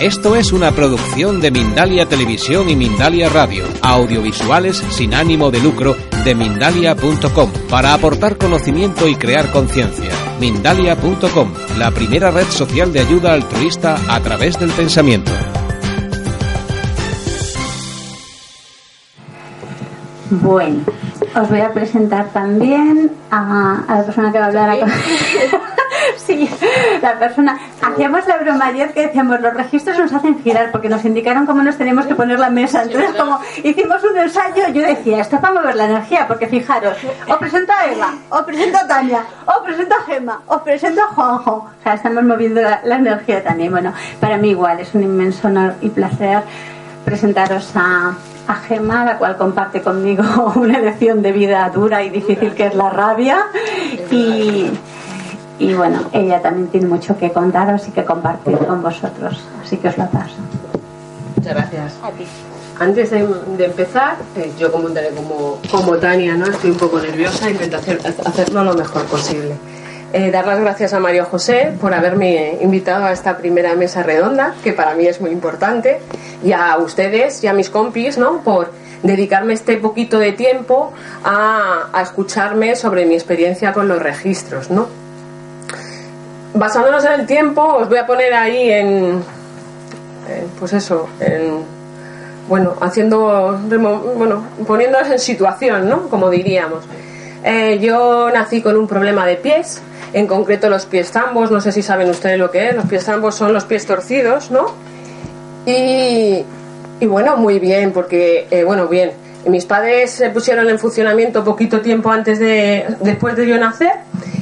Esto es una producción de Mindalia Televisión y Mindalia Radio, audiovisuales sin ánimo de lucro de mindalia.com, para aportar conocimiento y crear conciencia. Mindalia.com, la primera red social de ayuda altruista a través del pensamiento. Bueno, os voy a presentar también a, a la persona que va a hablar a Sí, la persona. Hacíamos la broma ayer que decíamos, los registros nos hacen girar porque nos indicaron cómo nos tenemos que poner la mesa. Entonces, como hicimos un ensayo, yo decía, esto es para mover la energía, porque fijaros, os presento a Eva, os presento a Tania, os presento a Gema, os presento a Juanjo. O sea, estamos moviendo la, la energía también. Bueno, para mí igual es un inmenso honor y placer presentaros a, a Gema, la cual comparte conmigo una elección de vida dura y difícil que es la rabia. Y, y bueno, ella también tiene mucho que contaros y que compartir con vosotros. Así que os lo paso. Muchas gracias. Antes de, de empezar, eh, yo comentaré como, como Tania, ¿no? Estoy un poco nerviosa, intento hacer, hacerlo lo mejor posible. Eh, dar las gracias a Mario José por haberme invitado a esta primera mesa redonda, que para mí es muy importante, y a ustedes y a mis compis, ¿no? Por dedicarme este poquito de tiempo a, a escucharme sobre mi experiencia con los registros, ¿no? Basándonos en el tiempo, os voy a poner ahí en, pues eso, en, bueno, haciendo, bueno, poniéndonos en situación, ¿no? Como diríamos. Eh, yo nací con un problema de pies, en concreto los pies zambos, no sé si saben ustedes lo que es, los pies zambos son los pies torcidos, ¿no? Y, y bueno, muy bien, porque, eh, bueno, bien, mis padres se pusieron en funcionamiento poquito tiempo antes de, después de yo nacer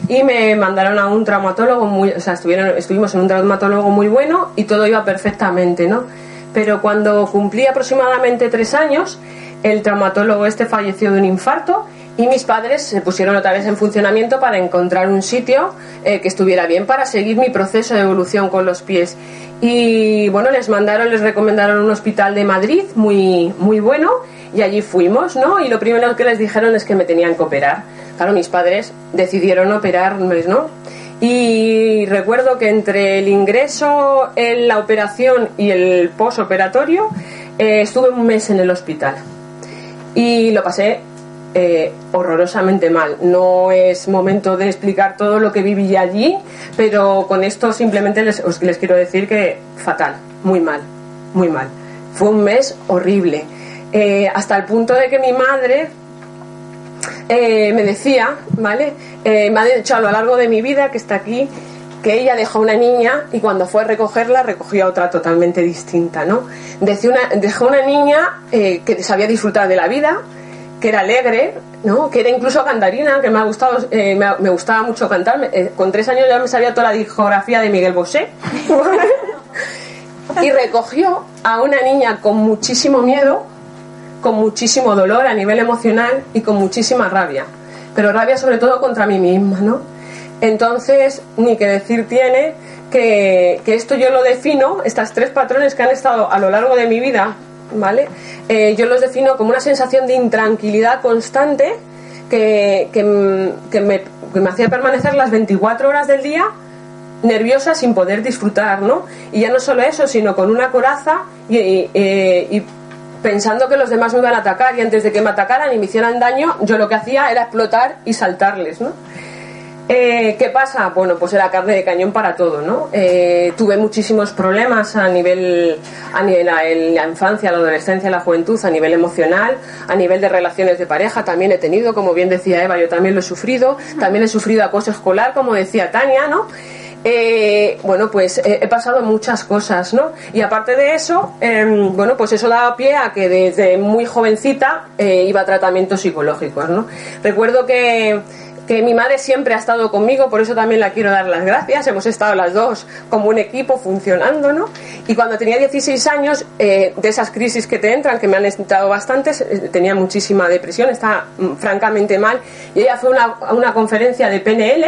y me mandaron a un traumatólogo muy, o sea, estuvieron, estuvimos en un traumatólogo muy bueno y todo iba perfectamente, ¿no? Pero cuando cumplí aproximadamente tres años, el traumatólogo este falleció de un infarto y mis padres se pusieron otra vez en funcionamiento para encontrar un sitio eh, que estuviera bien para seguir mi proceso de evolución con los pies. Y bueno, les mandaron, les recomendaron un hospital de Madrid muy, muy bueno y allí fuimos, ¿no? Y lo primero que les dijeron es que me tenían que operar. Claro, mis padres decidieron operarme, ¿no? Y recuerdo que entre el ingreso en la operación y el posoperatorio eh, estuve un mes en el hospital. Y lo pasé eh, horrorosamente mal. No es momento de explicar todo lo que viví allí, pero con esto simplemente les, les quiero decir que fatal, muy mal, muy mal. Fue un mes horrible. Eh, hasta el punto de que mi madre eh, me decía, ¿vale? Eh, me ha dicho a lo largo de mi vida, que está aquí, que ella dejó una niña y cuando fue a recogerla recogió a otra totalmente distinta, ¿no? Decía una, dejó una niña eh, que sabía disfrutar de la vida, que era alegre, ¿no? Que era incluso cantarina, que me ha gustado, eh, me, me, gustaba mucho cantar. Eh, con tres años ya me sabía toda la discografía de Miguel Bosé. y recogió a una niña con muchísimo miedo, con muchísimo dolor a nivel emocional y con muchísima rabia. Pero rabia sobre todo contra mí misma, ¿no? Entonces, ni que decir tiene que, que, esto yo lo defino, estas tres patrones que han estado a lo largo de mi vida, ¿vale? Eh, yo los defino como una sensación de intranquilidad constante que, que, que, me, que me hacía permanecer las 24 horas del día nerviosa sin poder disfrutar, ¿no? Y ya no solo eso, sino con una coraza y, y pensando que los demás me iban a atacar y antes de que me atacaran y me hicieran daño, yo lo que hacía era explotar y saltarles, ¿no? Eh, ¿Qué pasa? Bueno, pues era carne de cañón para todo, ¿no? Eh, tuve muchísimos problemas a nivel, a nivel en la infancia, la adolescencia, la juventud, a nivel emocional, a nivel de relaciones de pareja, también he tenido, como bien decía Eva, yo también lo he sufrido, también he sufrido acoso escolar, como decía Tania, ¿no? Eh, bueno, pues eh, he pasado muchas cosas, ¿no? Y aparte de eso, eh, bueno, pues eso daba pie a que desde muy jovencita eh, iba a tratamientos psicológicos, ¿no? Recuerdo que, que mi madre siempre ha estado conmigo, por eso también la quiero dar las gracias. Hemos estado las dos como un equipo funcionando, ¿no? Y cuando tenía 16 años, eh, de esas crisis que te entran, que me han entrado bastantes, eh, tenía muchísima depresión, estaba mm, francamente mal. Y ella fue a una, conferencia de PNL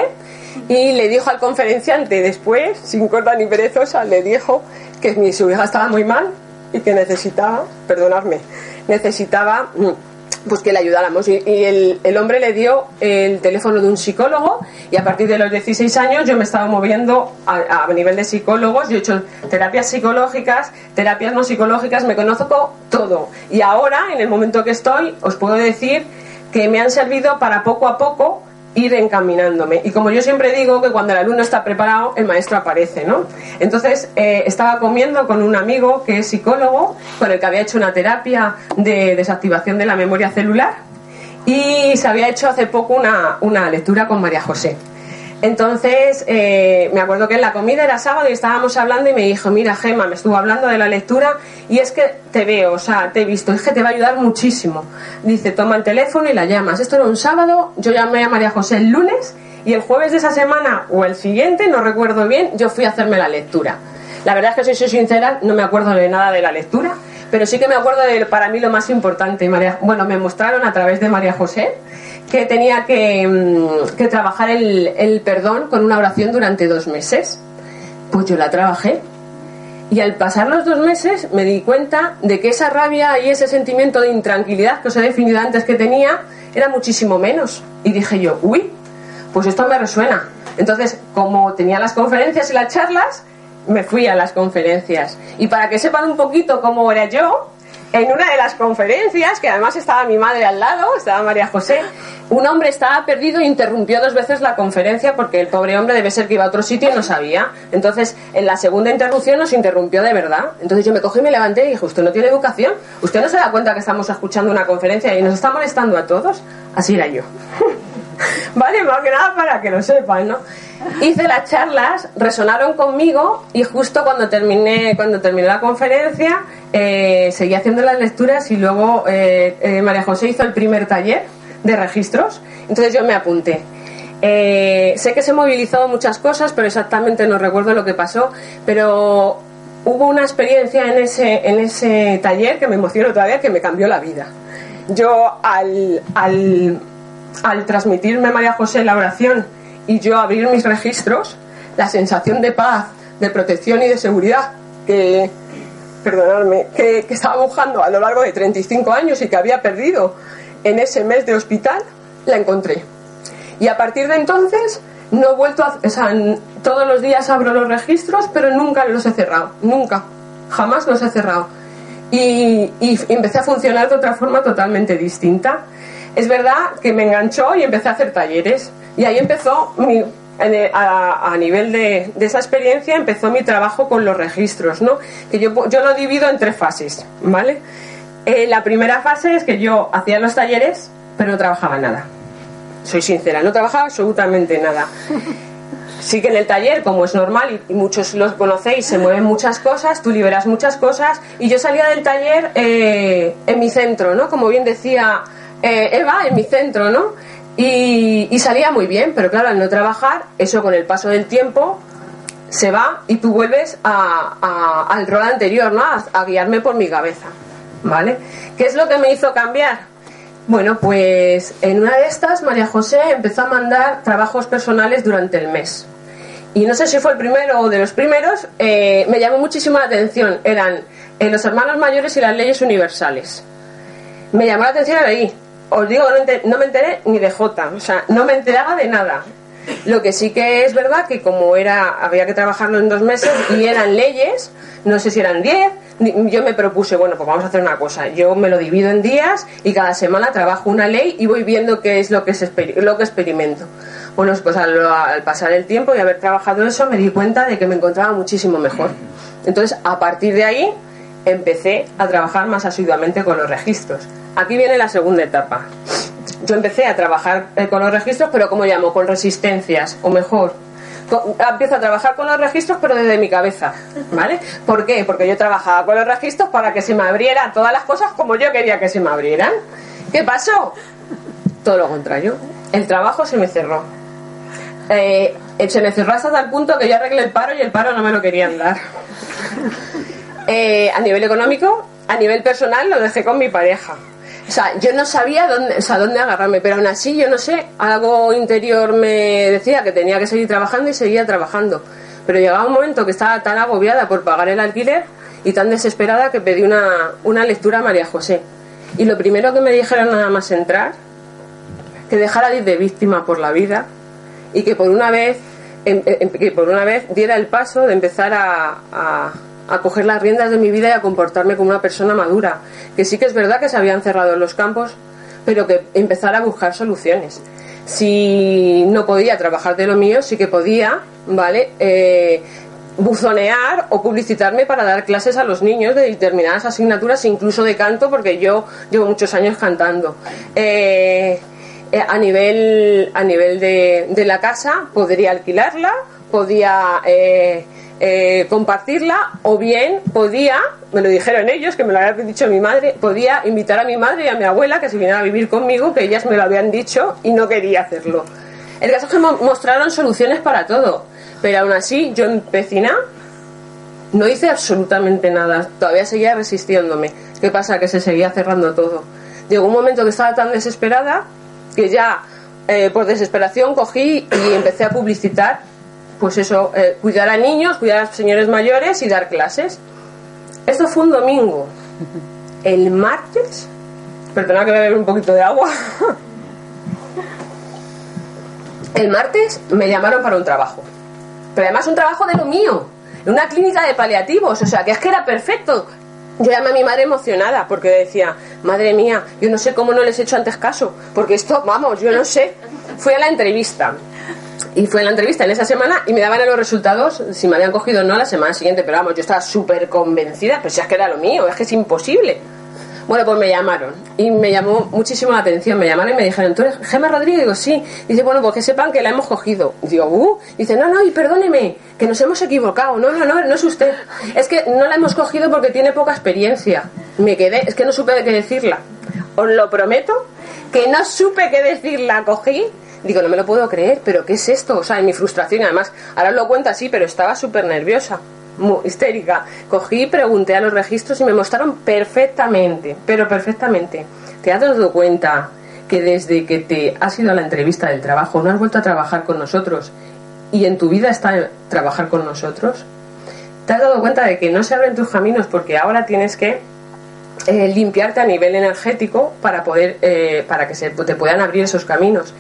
y le dijo al conferenciante después, sin corta ni perezosa, le dijo que mi, su hija estaba muy mal y que necesitaba, perdonadme, necesitaba mm, pues que le ayudáramos. Y, el, el, hombre le dio el teléfono de un psicólogo y a partir de los 16 años yo me estaba moviendo a, a, nivel de psicólogos. Yo he hecho terapias psicológicas, terapias no psicológicas, me conozco todo. Y ahora, en el momento que estoy, os puedo decir que me han servido para poco a poco ir encaminándome. Y como yo siempre digo que cuando el alumno está preparado, el maestro aparece, ¿no? Entonces, eh, estaba comiendo con un amigo que es psicólogo, con el que había hecho una terapia de desactivación de la memoria celular, y se había hecho hace poco una, una lectura con María José. Entonces, eh, me acuerdo que en la comida era sábado y estábamos hablando y me dijo, mira Gema, me estuvo hablando de la lectura y es que te veo, o sea, te he visto, es que te va a ayudar muchísimo. Dice, toma el teléfono y la llamas. Esto era un sábado, yo llamé a María José el lunes y el jueves de esa semana o el siguiente, no recuerdo bien, yo fui a hacerme la lectura. La verdad es que si soy sincera, no me acuerdo de nada de la lectura, pero sí que me acuerdo de para mí lo más importante. María, bueno, me mostraron a través de María José que tenía que, mm, trabajar el, perdón con una oración durante dos meses. Pues yo la trabajé. Y al pasar los dos meses me di cuenta de que esa rabia y ese sentimiento de intranquilidad que os he definido antes que tenía era muchísimo menos. Y dije yo, uy, pues esto me resuena. Entonces, como tenía las conferencias y las charlas, me fui a las conferencias. Y para que sepan un poquito cómo era yo, en una de las conferencias, que además estaba mi madre al lado, estaba María José, un hombre estaba perdido e interrumpió dos veces la conferencia porque el pobre hombre debe ser que iba a otro sitio y no sabía. Entonces, en la segunda interrupción nos interrumpió de verdad. Entonces yo me cogí me levanté y dije, usted no tiene educación, usted no se da cuenta que estamos escuchando una conferencia y nos está molestando a todos. Así era yo. vale, más que nada para que lo sepan, ¿no? Hice las charlas, resonaron conmigo y justo cuando terminé, cuando terminé la conferencia, eh, seguí haciendo las lecturas y luego eh, eh, María José hizo el primer taller de registros, entonces yo me apunté. sé que se movilizado muchas cosas, pero exactamente no recuerdo lo que pasó, pero hubo una experiencia en ese, en ese taller que me emocionó todavía, que me cambió la vida. Yo al, al, al transmitirme María José la oración y yo abrir mis registros, la sensación de paz, de protección y de seguridad que, perdonadme, que, estaba buscando a lo largo de 35 años y que había perdido en ese mes de hospital, la encontré. Y a partir de entonces no he vuelto a... O sea, todos los días abro los registros, pero nunca los he cerrado, nunca, jamás los he cerrado. Y, y empecé a funcionar de otra forma totalmente distinta. Es verdad que me enganchó y empecé a hacer talleres. Y ahí empezó a, nivel de, esa experiencia empezó mi trabajo con los registros, ¿no? Que yo, yo lo divido en tres fases, ¿vale? Eh, la primera fase es que yo hacía los talleres, pero no trabajaba nada. Soy sincera, no trabajaba absolutamente nada. Sí que en el taller, como es normal y, muchos los conocéis, se mueven muchas cosas, tú liberas muchas cosas y yo salía del taller eh, en mi centro, ¿no? Como bien decía eh, Eva, en mi centro, ¿no? Y, salía muy bien, pero claro, al no trabajar, eso con el paso del tiempo se va y tú vuelves al rol anterior, ¿no? A, guiarme por mi cabeza, ¿vale? ¿Qué es lo que me hizo cambiar? Bueno, pues en una de estas, María José empezó a mandar trabajos personales durante el mes. Y no sé si fue el primero o de los primeros, eh, me llamó muchísimo la atención. Eran eh, los hermanos mayores y las leyes universales. Me llamó la atención ahí os digo, no, me enteré ni de J, o sea, no me enteraba de nada. Lo que sí que es verdad que como era había que trabajarlo en dos meses y eran leyes, no sé si eran diez, yo me propuse, bueno, pues vamos a hacer una cosa, yo me lo divido en días y cada semana trabajo una ley y voy viendo qué es lo que, es lo que experimento. Bueno, pues al pasar el tiempo y haber trabajado eso me di cuenta de que me encontraba muchísimo mejor. Entonces, a partir de ahí, empecé a trabajar más asiduamente con los registros. Aquí viene la segunda etapa. Yo empecé a trabajar eh, con los registros, pero como llamo, con resistencias, o mejor, empiezo a trabajar con los registros, pero desde mi cabeza, ¿vale? ¿Por qué? Porque yo trabajaba con los registros para que se me abrieran todas las cosas como yo quería que se me abrieran. ¿Qué pasó? Todo lo contrario. el trabajo se me cerró. Eh, se me cerró hasta tal punto que yo arreglé el paro y el paro no me lo querían dar. Eh, a nivel económico, a nivel personal lo dejé con mi pareja. O sea, yo no sabía dónde, o sea, dónde agarrarme, pero aún así yo no sé, algo interior me decía que tenía que seguir trabajando y seguía trabajando. Pero llegaba un momento que estaba tan agobiada por pagar el alquiler y tan desesperada que pedí una, una lectura a María José. Y lo primero que me dijeron nada más entrar, que dejara de ir de víctima por la vida y que por una vez, em, em, que por una vez diera el paso de empezar a, a coger las riendas de mi vida y a comportarme como una persona madura. Que sí que es verdad que se habían cerrado los campos, pero que empezara a buscar soluciones. Si no podía trabajar de lo mío, sí que podía, ¿vale? Eh, buzonear o publicitarme para dar clases a los niños de determinadas asignaturas, incluso de canto, porque yo llevo muchos años cantando. Eh, eh, a nivel, a nivel de, de, la casa, podría alquilarla, podía eh, compartirla, o bien podía, me lo dijeron ellos, que me lo había dicho mi madre, podía invitar a mi madre y a mi abuela que se vinieran a vivir conmigo, que ellas me lo habían dicho y no quería hacerlo. El caso es que mostraron soluciones para todo pero aún así, yo en Pecina no hice absolutamente nada. Todavía seguía resistiéndome. ¿Qué pasa? Que se seguía cerrando todo. Llegó un momento que estaba tan desesperada que ya, eh, por desesperación, cogí y empecé a publicitar, pues eso, eh, cuidar a niños, cuidar a señores mayores y dar clases. Esto fue un domingo. El martes, perdona que me beber un poquito de agua. El martes me llamaron para un trabajo pero además un trabajo de lo mío, en una clínica de paliativos, o sea, que es que era perfecto. Yo llamé a mi madre emocionada porque decía, madre mía, yo no sé cómo no les he hecho antes caso, porque esto, vamos, yo no sé. Fui a la entrevista y fue a la entrevista en esa semana y me daban los resultados, si me habían cogido o no la semana siguiente, pero vamos, yo estaba súper convencida, pero si es que era lo mío, es que es imposible. Bueno, pues me llamaron y me llamó muchísimo la atención. Me llamaron y me dijeron, ¿tú eres Gemma Rodríguez? Digo, sí. Dice, bueno, pues que sepan que la hemos cogido. Digo, uh. Dice, no, no, y perdóneme, que nos hemos equivocado. No, no, no, no es usted. Es que no la hemos cogido porque tiene poca experiencia. Me quedé, es que no supe qué decirla. Os lo prometo, que no supe qué decirla. Cogí digo, no me lo puedo creer, pero ¿qué es esto? O sea, en mi frustración, además, ahora lo cuento así, pero estaba súper nerviosa muy histérica. Cogí, pregunté a los registros y me mostraron perfectamente, pero perfectamente. ¿Te has dado cuenta que desde que te has ido a la entrevista del trabajo no has vuelto a trabajar con nosotros y en tu vida está trabajar con nosotros? ¿Te has dado cuenta de que no se abren tus caminos porque ahora tienes que eh, limpiarte a nivel energético para poder eh, para que se te puedan abrir esos caminos?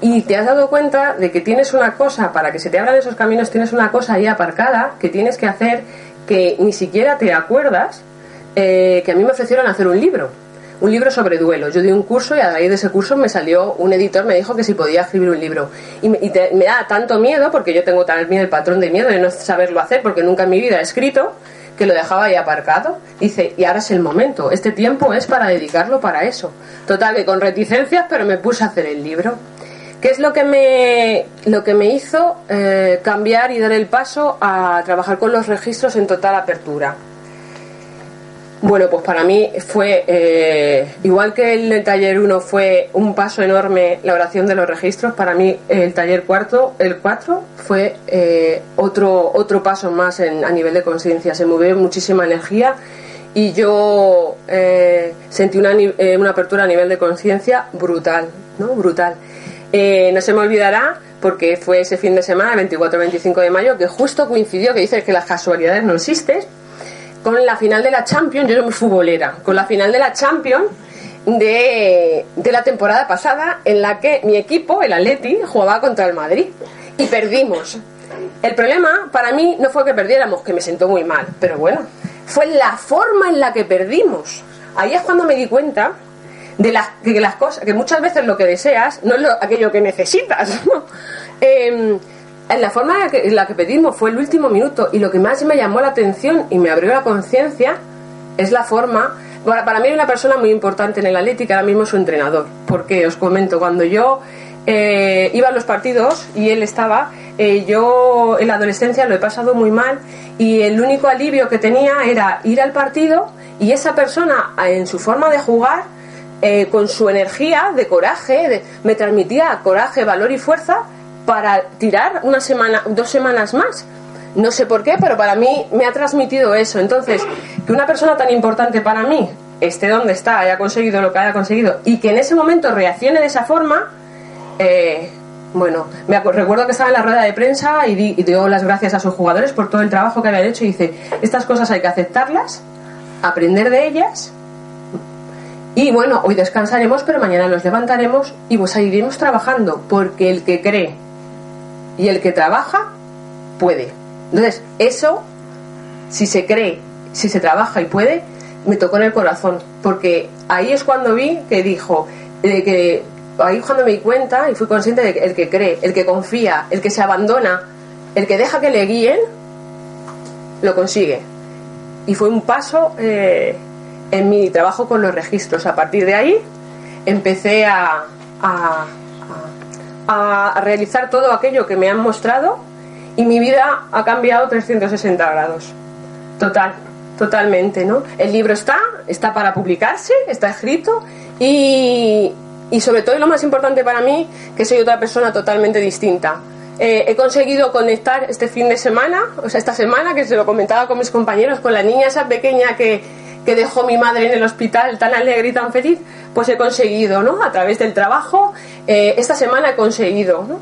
Y te has dado cuenta de que tienes una cosa, para que se te abran esos caminos, tienes una cosa ahí aparcada que tienes que hacer que ni siquiera te acuerdas eh, que a mí me ofrecieron hacer un libro. Un libro sobre duelo. Yo di un curso y a raíz de ese curso me salió un editor, me dijo que si podía escribir un libro. Y, me, da tanto miedo, porque yo tengo también el patrón de miedo de no saberlo hacer, porque nunca en mi vida he escrito, que lo dejaba ahí aparcado. Dice, y ahora es el momento, este tiempo es para dedicarlo para eso. Total, que con reticencias, pero me puse a hacer el libro. ¿Qué es lo que me, lo que me hizo eh, cambiar y dar el paso a trabajar con los registros en total apertura? Bueno, pues para mí fue, eh, igual que el, taller 1 fue un paso enorme la oración de los registros, para mí el taller cuarto, el 4 fue eh, otro, otro paso más en, a nivel de conciencia. Se movió muchísima energía y yo sentí una, una apertura a nivel de conciencia brutal, ¿no? Brutal. Eh, no se me olvidará porque fue ese fin de semana, 24-25 de mayo, que justo coincidió, que dices que las casualidades no existen, con la final de la Champions, yo soy muy futbolera, con la final de la Champions de, la temporada pasada, en la que mi equipo, el Atleti, jugaba contra el Madrid y perdimos. El problema para mí no fue que perdiéramos, que me sentó muy mal, pero bueno, fue la forma en la que perdimos. Ahí es cuando me di cuenta de las, que las cosas, que muchas veces lo que deseas no es lo, aquello que necesitas. Em, en la forma en la que pedimos fue el último minuto y lo que más me llamó la atención y me abrió la conciencia es la forma. Para, para mí hay una persona muy importante en el Atlético, ahora mismo su entrenador, porque os comento, cuando yo eh, iba a los partidos y él estaba, eh, yo en la adolescencia lo he pasado muy mal y el único alivio que tenía era ir al partido y esa persona en su forma de jugar eh, con su energía de coraje, me transmitía coraje, valor y fuerza para tirar una semana, dos semanas más. No sé por qué, pero para mí me ha transmitido eso. Entonces, que una persona tan importante para mí esté donde está, haya conseguido lo que haya conseguido y que en ese momento reaccione de esa forma, eh, bueno, recuerdo que estaba en la rueda de prensa y, di, dio las gracias a sus jugadores por todo el trabajo que habían hecho y dice, estas cosas hay que aceptarlas, aprender de ellas y bueno, hoy descansaremos, pero mañana nos levantaremos y pues seguiremos trabajando, porque el que cree y el que trabaja puede. Entonces, eso, si se cree, si se trabaja y puede, me tocó en el corazón, porque ahí es cuando vi que dijo, de que ahí cuando me di cuenta y fui consciente de que el que cree, el que confía, el que se abandona, el que deja que le guíen, lo consigue. Y fue un paso eh, en mi trabajo con los registros. A partir de ahí empecé a, a, a, realizar todo aquello que me han mostrado y mi vida ha cambiado 360 grados. Total, totalmente, ¿no? El libro está, está para publicarse, está escrito y, y sobre todo, y lo más importante para mí, que soy otra persona totalmente distinta. Eh, he conseguido conectar este fin de semana, o sea, esta semana, que se lo comentaba con mis compañeros, con la niña esa pequeña que, que dejó mi madre en el hospital tan alegre y tan feliz, pues he conseguido, ¿no? A través del trabajo, eh, esta semana he conseguido, ¿no?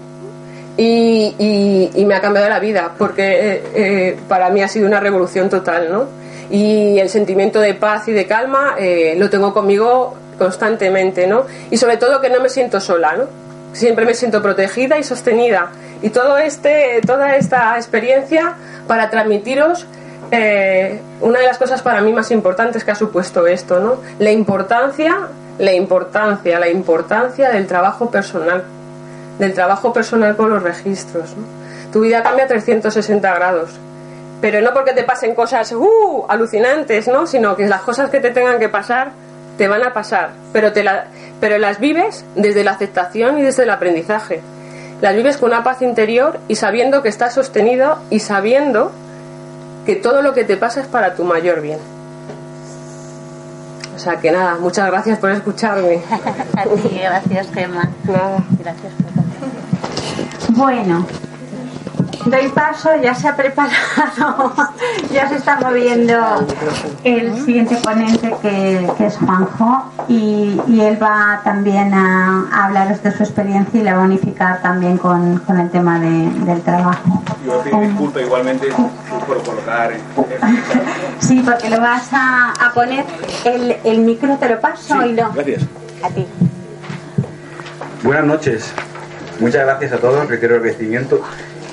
Y, y, me ha cambiado la vida, porque eh, para mí ha sido una revolución total, ¿no? Y el sentimiento de paz y de calma lo tengo conmigo constantemente, ¿no? Y sobre todo que no me siento sola, ¿no? Siempre me siento protegida y sostenida. Y todo este, toda esta experiencia para transmitiros eh, una de las cosas para mí más importantes que ha supuesto esto, ¿no? La importancia, la importancia, la importancia del trabajo personal, del trabajo personal con los registros. Tu vida cambia 360 grados pero no porque te pasen cosas uh, alucinantes, ¿no? sino que las cosas que te tengan que pasar te van a pasar, pero, te la, pero las vives desde la aceptación y desde el aprendizaje. Las vives con una paz interior y sabiendo que estás sostenido y sabiendo que todo lo que te pasa es para tu mayor bien. O sea que nada, muchas gracias por escucharme. a ti, gracias Gemma. Nada. Gracias por Bueno, doy paso, ya se ha preparado, ya se está moviendo el siguiente ponente que, es Juanjo y, él va también a, hablaros de su experiencia y la va a unificar también con, el tema del trabajo. Yo pido disculpa igualmente por colocar. sí, porque lo vas a, poner, el, el, micro te lo paso y lo... Gracias. A ti. Buenas noches. Muchas gracias a todos, reitero el agradecimiento.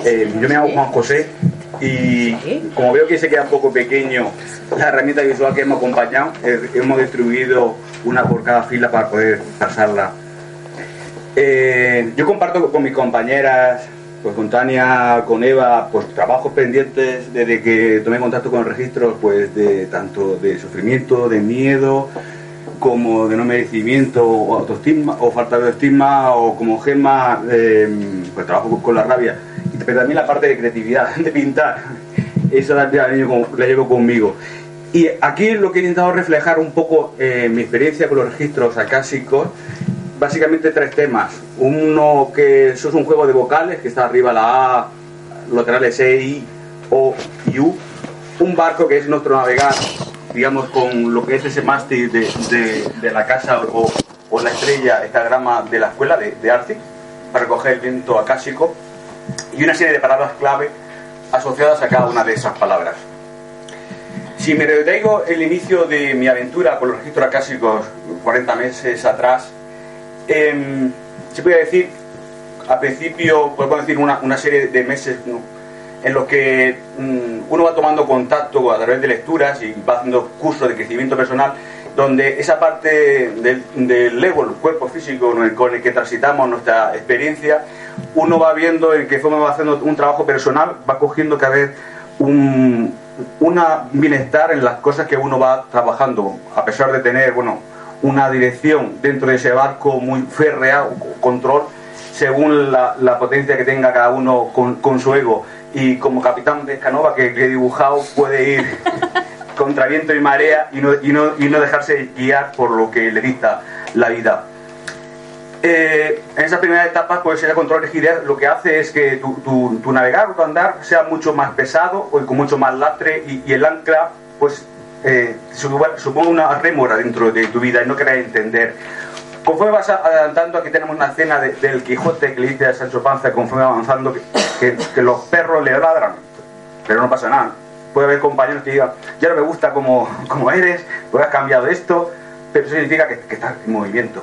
Eh, yo me llamo Juan José y como veo que se queda un poco pequeño la herramienta visual que hemos acompañado, eh, hemos distribuido una por cada fila para poder pasarla. Eh, yo comparto con mis compañeras, pues con Tania, con Eva, pues trabajos pendientes desde que tomé contacto con los registros, pues de tanto de sufrimiento, de miedo, como de no merecimiento o autoestima o falta de autoestima o como gema pues trabajo con la rabia pero también la parte de creatividad, de pintar, eso la, la, llevo conmigo. Y aquí lo que he intentado reflejar un poco eh, mi experiencia con los registros acásicos, básicamente tres temas. Uno que eso es un juego de vocales, que está arriba la A, laterales E, I, O y U. Un barco que es nuestro navegar, digamos, con lo que es ese mástil de, de, la casa o, o, la estrella, esta grama de la escuela de, de Arctic, para recoger el viento acásico y una serie de palabras clave asociadas a cada una de esas palabras. Si me retraigo el inicio de mi aventura con los registros acásicos 40 meses atrás, eh, se puede decir, a principio, podemos decir una, una serie de meses en los que mm, uno va tomando contacto a través de lecturas y va haciendo cursos de crecimiento personal, donde esa parte del, del ego, el cuerpo físico con el que transitamos nuestra experiencia, uno va viendo en qué forma va haciendo un trabajo personal, va cogiendo cada vez un una bienestar en las cosas que uno va trabajando, a pesar de tener, bueno, una dirección dentro de ese barco muy férrea, control, según la, potencia que tenga cada uno con, su ego. Y como capitán de Escanova que, he dibujado, puede ir contra viento y marea y no, y no, y no dejarse guiar por lo que le dicta la vida. Eh, en esa primera etapa, pues el control de rigidez lo que hace es que tu, tu, navegar o tu andar sea mucho más pesado o con mucho más lastre y, el ancla, pues eh, suponga una rémora dentro de tu vida y no querés entender. Conforme vas adelantando, aquí tenemos una escena del Quijote que le dice a Sancho Panza, conforme avanzando, que, que, los perros le ladran, pero no pasa nada. Puede haber compañeros que digan, ya no me gusta como, como eres, pues has cambiado esto, pero eso significa que, que estás en movimiento.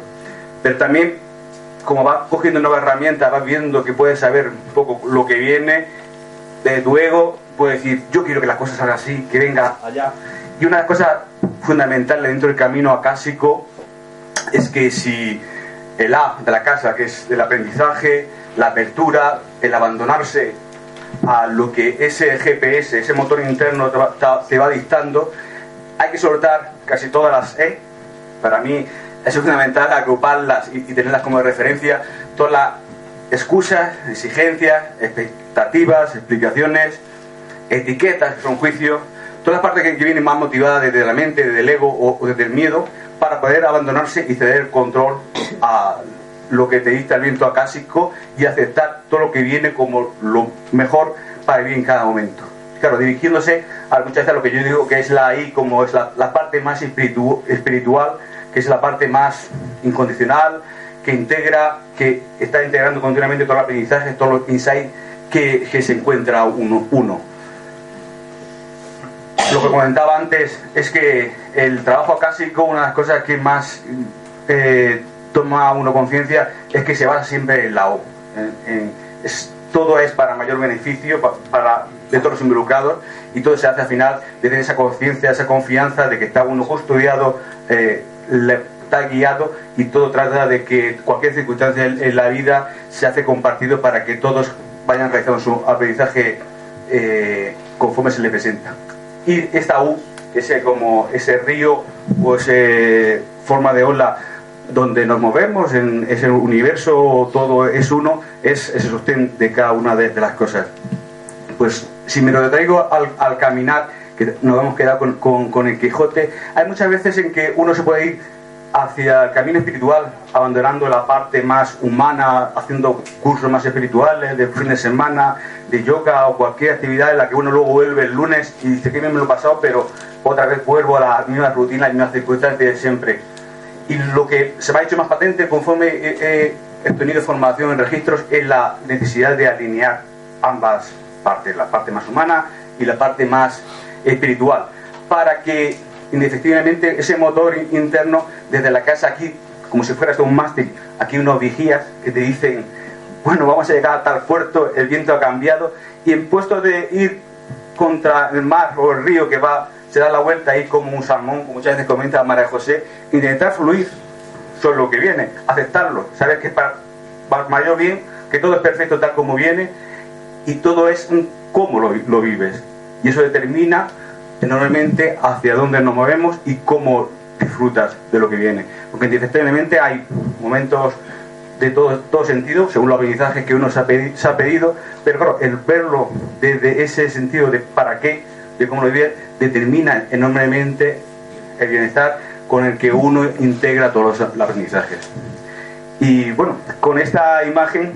Pero también como vas cogiendo nuevas herramientas, vas viendo que puedes saber un poco lo que viene, de tu ego puedes decir, yo quiero que las cosas salgan así, que venga allá. Y una de las cosas fundamentales dentro del camino acásico es que si el A de la casa, que es el aprendizaje, la apertura, el abandonarse a lo que ese GPS, ese motor interno te va, te dictando, hay que soltar casi todas las E. Para mí, es fundamental agruparlas y, tenerlas como referencia, todas las excusas, exigencias, expectativas, explicaciones, etiquetas que son juicios, todas las partes que, vienen más motivadas desde la mente, desde el ego o, desde el miedo, para poder abandonarse y ceder el control a lo que te dicta el viento acásico y aceptar todo lo que viene como lo mejor para vivir en cada momento. Claro, dirigiéndose a muchas veces a lo que yo digo que es la I, como es la, parte más espiritual que es la parte más incondicional, que integra, que está integrando continuamente todo el aprendizaje, todos los insights que, se encuentra uno, uno. Lo que comentaba antes es que el trabajo acásico, una de las cosas que más eh, toma uno conciencia es que se basa siempre en la O. todo es para mayor beneficio para, de todos los involucrados y todo se hace al final desde esa conciencia, esa confianza de que está uno custodiado eh, está guiado y todo trata de que cualquier circunstancia en, la vida se hace compartido para que todos vayan realizando su aprendizaje eh, conforme se le presenta. Y esta U, ese como ese río o esa forma de ola donde nos movemos, en ese universo todo es uno, es ese sostén de cada una de, las cosas. Pues si me lo traigo al, caminar, que nos hemos quedado con, con, el Quijote, hay muchas veces en que uno se puede ir hacia el camino espiritual, abandonando la parte más humana, haciendo cursos más espirituales de fin de semana, de yoga o cualquier actividad en la que uno luego vuelve el lunes y dice que bien me lo he pasado, pero otra vez vuelvo a la misma rutina, a las mismas circunstancias de siempre. Y lo que se me ha hecho más patente conforme he, he tenido formación en registros es la necesidad de alinear ambas partes, la parte más humana y la parte más espiritual, para que indefectiblemente ese motor interno desde la casa aquí, como si fueras un mástil, aquí unos vigías que te dicen, bueno, vamos a llegar a tal puerto, el viento ha cambiado, y en puesto de ir contra el mar o el río que va, se da la vuelta ahí como un salmón, como muchas veces comenta María José, intentar fluir sobre lo que viene, aceptarlo, saber que es para, mayor bien, que todo es perfecto tal como viene, y todo es un cómo lo, lo vives. Y eso determina enormemente hacia dónde nos movemos y cómo disfrutas de lo que viene. Porque indefectiblemente hay momentos de todo, todo sentido, según los aprendizajes que uno se ha, pedido, pero claro, el verlo desde ese sentido de para qué, de cómo lo vive, determina enormemente el bienestar con el que uno integra todos los aprendizajes. Y bueno, con esta imagen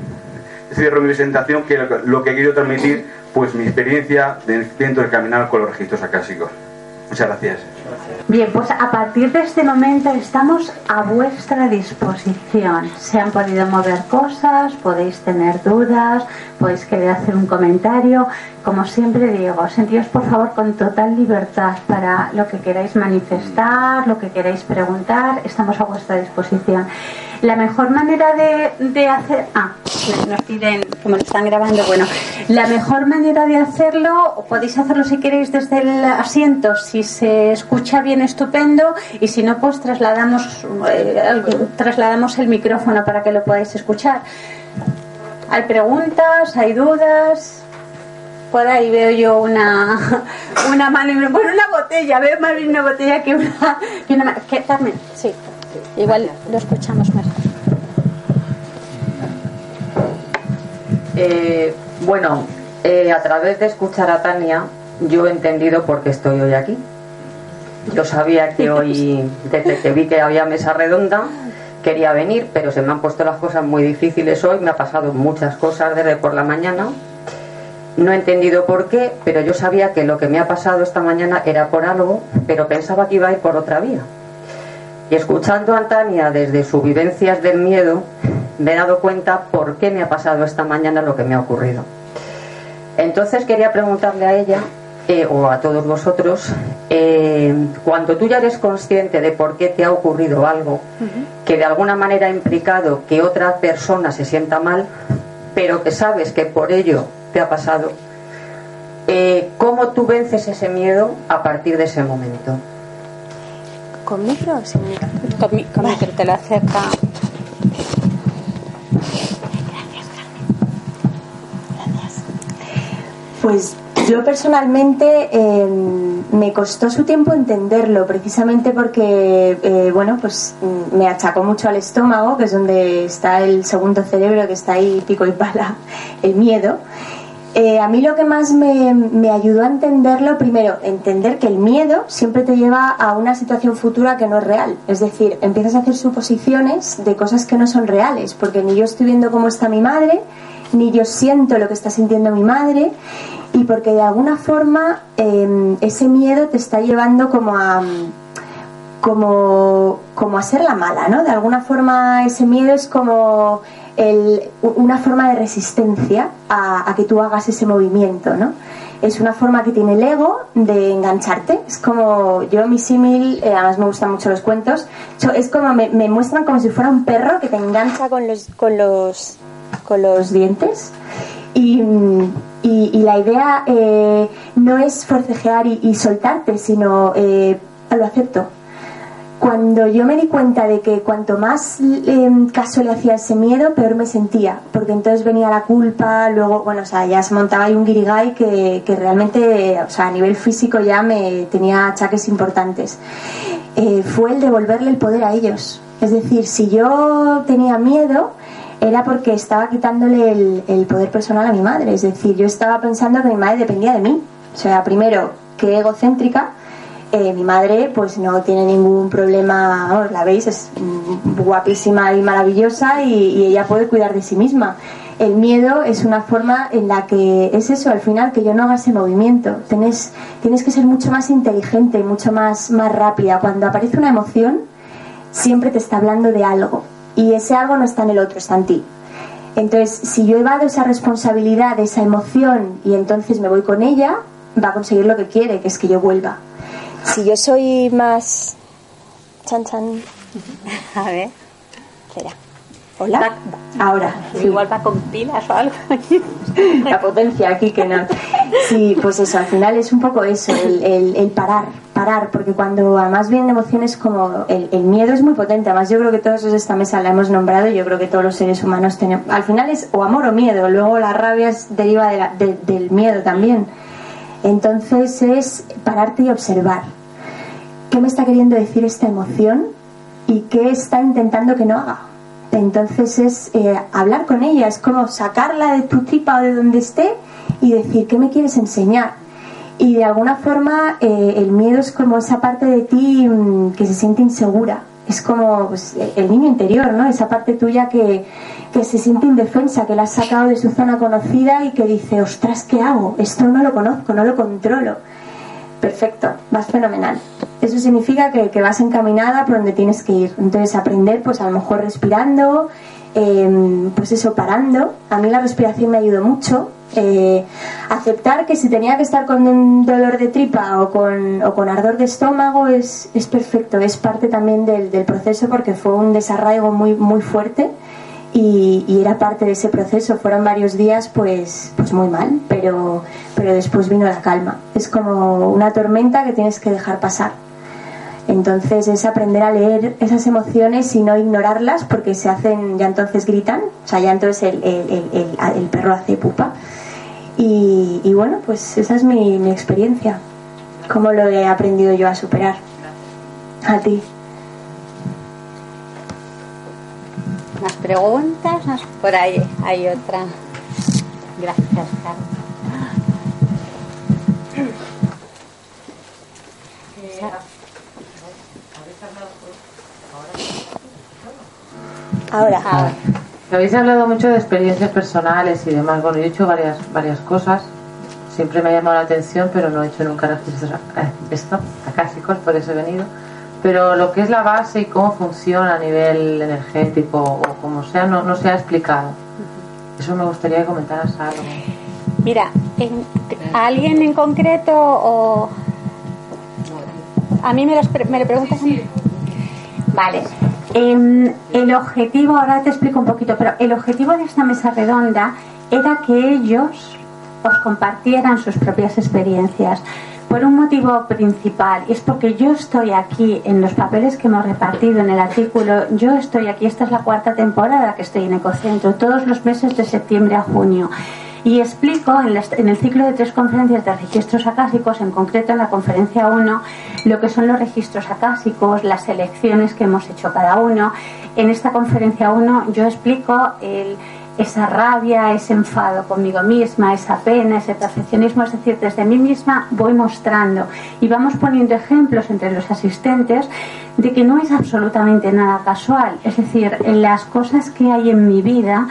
cierro mi presentación, que lo que he querido transmitir pues mi experiencia dentro de caminar con los registros acásicos. Muchas gracias. Bien, pues a partir de este momento estamos a vuestra disposición. Se han podido mover cosas, podéis tener dudas, podéis querer hacer un comentario. Como siempre digo, sentíos por favor con total libertad para lo que queráis manifestar, lo que queráis preguntar, estamos a vuestra disposición. La mejor manera de, hacer... Ah, nos piden, como lo están grabando, bueno, la mejor manera de hacerlo, podéis hacerlo si queréis desde el asiento, si se escucha bien estupendo, y si no, pues trasladamos, eh, trasladamos el micrófono para que lo podáis escuchar. ¿Hay preguntas? ¿Hay dudas? Por ahí veo yo una, una mano, bueno, una botella, veo más bien una botella que una, que una que, Carmen, sí. Igual lo escuchamos mejor. Eh, bueno, eh, a través de escuchar a Tania, yo he entendido por qué estoy hoy aquí. Yo sabía que hoy, desde que vi que había mesa redonda, quería venir, pero se me han puesto las cosas muy difíciles hoy, me ha pasado muchas cosas desde por la mañana. No he entendido por qué, pero yo sabía que lo que me ha pasado esta mañana era por algo, pero pensaba que iba a ir por otra vía. Y escuchando a Tania desde sus vivencias del miedo, me he dado cuenta por qué me ha pasado esta mañana lo que me ha ocurrido. Entonces quería preguntarle a ella eh, o a todos vosotros, eh, cuando tú ya eres consciente de por qué te ha ocurrido algo que de alguna manera ha implicado que otra persona se sienta mal, pero que sabes que por ello te ha pasado, eh, ¿cómo tú vences ese miedo a partir de ese momento? ¿Con micro o sin micro? Con, mi, con micro, te lo acerca. Pues yo personalmente eh, me costó su tiempo entenderlo, precisamente porque, eh, bueno, pues mm, me achacó mucho al estómago, que es donde está el segundo cerebro, que está ahí pico y pala, el miedo. Eh, a mí lo que más me, me, ayudó a entenderlo, primero, entender que el miedo siempre te lleva a una situación futura que no es real. Es decir, empiezas a hacer suposiciones de cosas que no son reales, porque ni yo estoy viendo cómo está mi madre, ni yo siento lo que está sintiendo mi madre, y porque de alguna forma eh, ese miedo te está llevando como a como, como a ser la mala, ¿no? De alguna forma ese miedo es como el, una forma de resistencia a, que tú hagas ese movimiento, ¿no? Es una forma que tiene el ego de engancharte. Es como, yo mi símil, eh, además me gustan mucho los cuentos, es como me, muestran como si fuera un perro que te engancha con los, con los, con los dientes. Y, y, la idea eh, no es forcejear y, y soltarte, sino eh, lo acepto, cuando yo me di cuenta de que cuanto más eh, caso le hacía ese miedo, peor me sentía, porque entonces venía la culpa, luego, bueno, o sea, ya se montaba ahí un guirigay que, que realmente, o sea, a nivel físico ya me tenía achaques importantes. Eh, fue el devolverle el poder a ellos. Es decir, si yo tenía miedo, era porque estaba quitándole el, el poder personal a mi madre. Es decir, yo estaba pensando que mi madre dependía de mí. O sea, primero, que egocéntrica, eh, mi madre pues no tiene ningún problema, la veis, es guapísima y maravillosa y, y, ella puede cuidar de sí misma. El miedo es una forma en la que es eso, al final, que yo no haga ese movimiento. Tienes, tienes que ser mucho más inteligente y mucho más, más rápida. Cuando aparece una emoción, siempre te está hablando de algo y ese algo no está en el otro, está en ti. Entonces, si yo evado esa responsabilidad, esa emoción y entonces me voy con ella, va a conseguir lo que quiere, que es que yo vuelva. Si yo soy más... Chan, chan. A ver. Espera. Hola. Ahora. Sí. Igual va con pilas o algo. La potencia aquí que no. Sí, pues eso, al final es un poco eso, el, el, el parar, parar, porque cuando además vienen emociones como el, el, miedo es muy potente, además yo creo que todos de esta mesa la hemos nombrado, yo creo que todos los seres humanos tenemos, al final es o amor o miedo, luego la rabia es, deriva de la, de, del miedo también. Entonces es pararte y observar qué me está queriendo decir esta emoción y qué está intentando que no haga. Entonces es eh, hablar con ella, es como sacarla de tu tripa o de donde esté y decir qué me quieres enseñar. Y de alguna forma eh, el miedo es como esa parte de ti mmm, que se siente insegura. Es como pues, el niño interior, ¿no? Esa parte tuya que, que se siente indefensa, que la has sacado de su zona conocida y que dice, ostras, ¿qué hago? Esto no lo conozco, no lo controlo. Perfecto, vas fenomenal. Eso significa que, que vas encaminada por donde tienes que ir. Entonces aprender, pues a lo mejor respirando, eh, pues eso, parando. A mí la respiración me ayudó mucho. Eh, aceptar que si tenía que estar con un dolor de tripa o con, o con ardor de estómago es, es perfecto, es parte también del, del proceso porque fue un desarraigo muy, muy fuerte y, y, era parte de ese proceso. Fueron varios días pues, pues muy mal, pero, pero después vino la calma. Es como una tormenta que tienes que dejar pasar. Entonces es aprender a leer esas emociones y no ignorarlas porque se hacen, ya entonces gritan, o sea, ya entonces el, el, el, el perro hace pupa. Y, y, bueno, pues esa es mi, mi experiencia, cómo lo he aprendido yo a superar. A ti. más preguntas más por ahí hay otra gracias Carlos Ahora. Habéis hablado mucho de experiencias personales y demás. Bueno, yo he hecho varias, varias cosas. Siempre me ha llamado la atención, pero no he hecho nunca registros esto, acásicos, por eso he venido. Pero lo que es la base y cómo funciona a nivel energético o como sea, no, no se ha explicado. Eso me gustaría que comentaras algo. Mira, en- ¿a alguien en concreto o a mí me, los pre- me lo preguntas? Vale. Em, el objetivo, ahora te explico un poquito, pero el objetivo de esta mesa redonda era que ellos os compartieran sus propias experiencias. Por un motivo principal, y es porque yo estoy aquí en los papeles que hemos repartido en el artículo, yo estoy aquí, esta es la cuarta temporada que estoy en Ecocentro, todos los meses de septiembre a junio. Y explico en, las- en el ciclo de tres conferencias de registros acásicos, en concreto en la conferencia 1, lo que son los registros acásicos, las elecciones que hemos hecho cada uno. En esta conferencia 1 yo explico el- esa rabia, ese enfado conmigo misma, esa pena, ese perfeccionismo, es decir, desde mí misma voy mostrando. Y vamos poniendo ejemplos entre los asistentes de que no es absolutamente nada casual, es decir, las cosas que hay en mi vida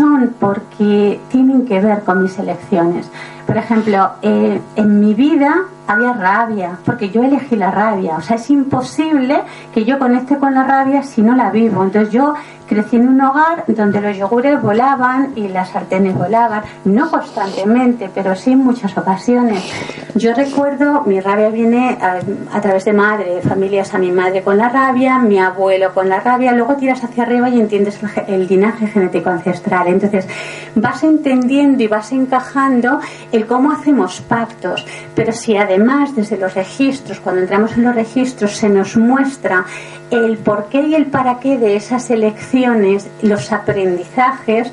son porque tienen que ver con mis elecciones. Por ejemplo, eh, en mi vida había rabia, porque yo elegí la rabia. O sea, es imposible que yo conecte con la rabia si no la vivo. Entonces yo crecí en un hogar donde los yogures volaban y las sartenes volaban, no constantemente, pero sí en muchas ocasiones. Yo recuerdo, mi rabia viene a, a través de madre, familias a mi madre con la rabia, mi abuelo con la rabia, luego tiras hacia arriba y entiendes el, el linaje genético ancestral. Entonces vas entendiendo y vas encajando cómo hacemos pactos, pero si además desde los registros, cuando entramos en los registros, se nos muestra el por qué y el para qué de esas elecciones, los aprendizajes,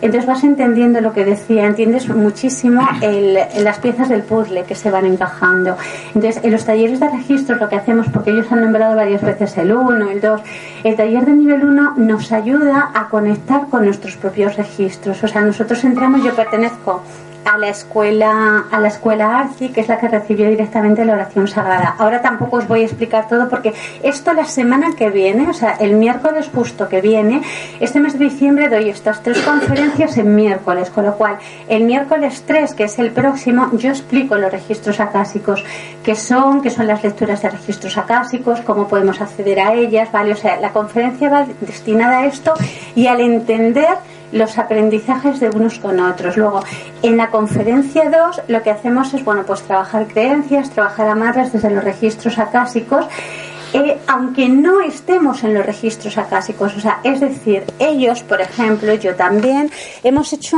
entonces vas entendiendo lo que decía, entiendes muchísimo el- las piezas del puzzle que se van encajando. Entonces, en los talleres de registros lo que hacemos, porque ellos han nombrado varias veces el 1, el 2, el taller de nivel 1 nos ayuda a conectar con nuestros propios registros. O sea, nosotros entramos, yo pertenezco a la escuela a la escuela Arci, que es la que recibió directamente la oración sagrada. Ahora tampoco os voy a explicar todo porque esto la semana que viene, o sea, el miércoles justo que viene, este mes de diciembre doy estas tres conferencias en miércoles, con lo cual el miércoles 3, que es el próximo, yo explico los registros acásicos, qué son, qué son las lecturas de registros acásicos, cómo podemos acceder a ellas, ¿vale? O sea, la conferencia va destinada a esto y al entender los aprendizajes de unos con otros. Luego, en la conferencia 2, lo que hacemos es, bueno, pues trabajar creencias, trabajar amarras desde los registros acásicos, eh, aunque no estemos en los registros acásicos. O sea, es decir, ellos, por ejemplo, yo también, hemos hecho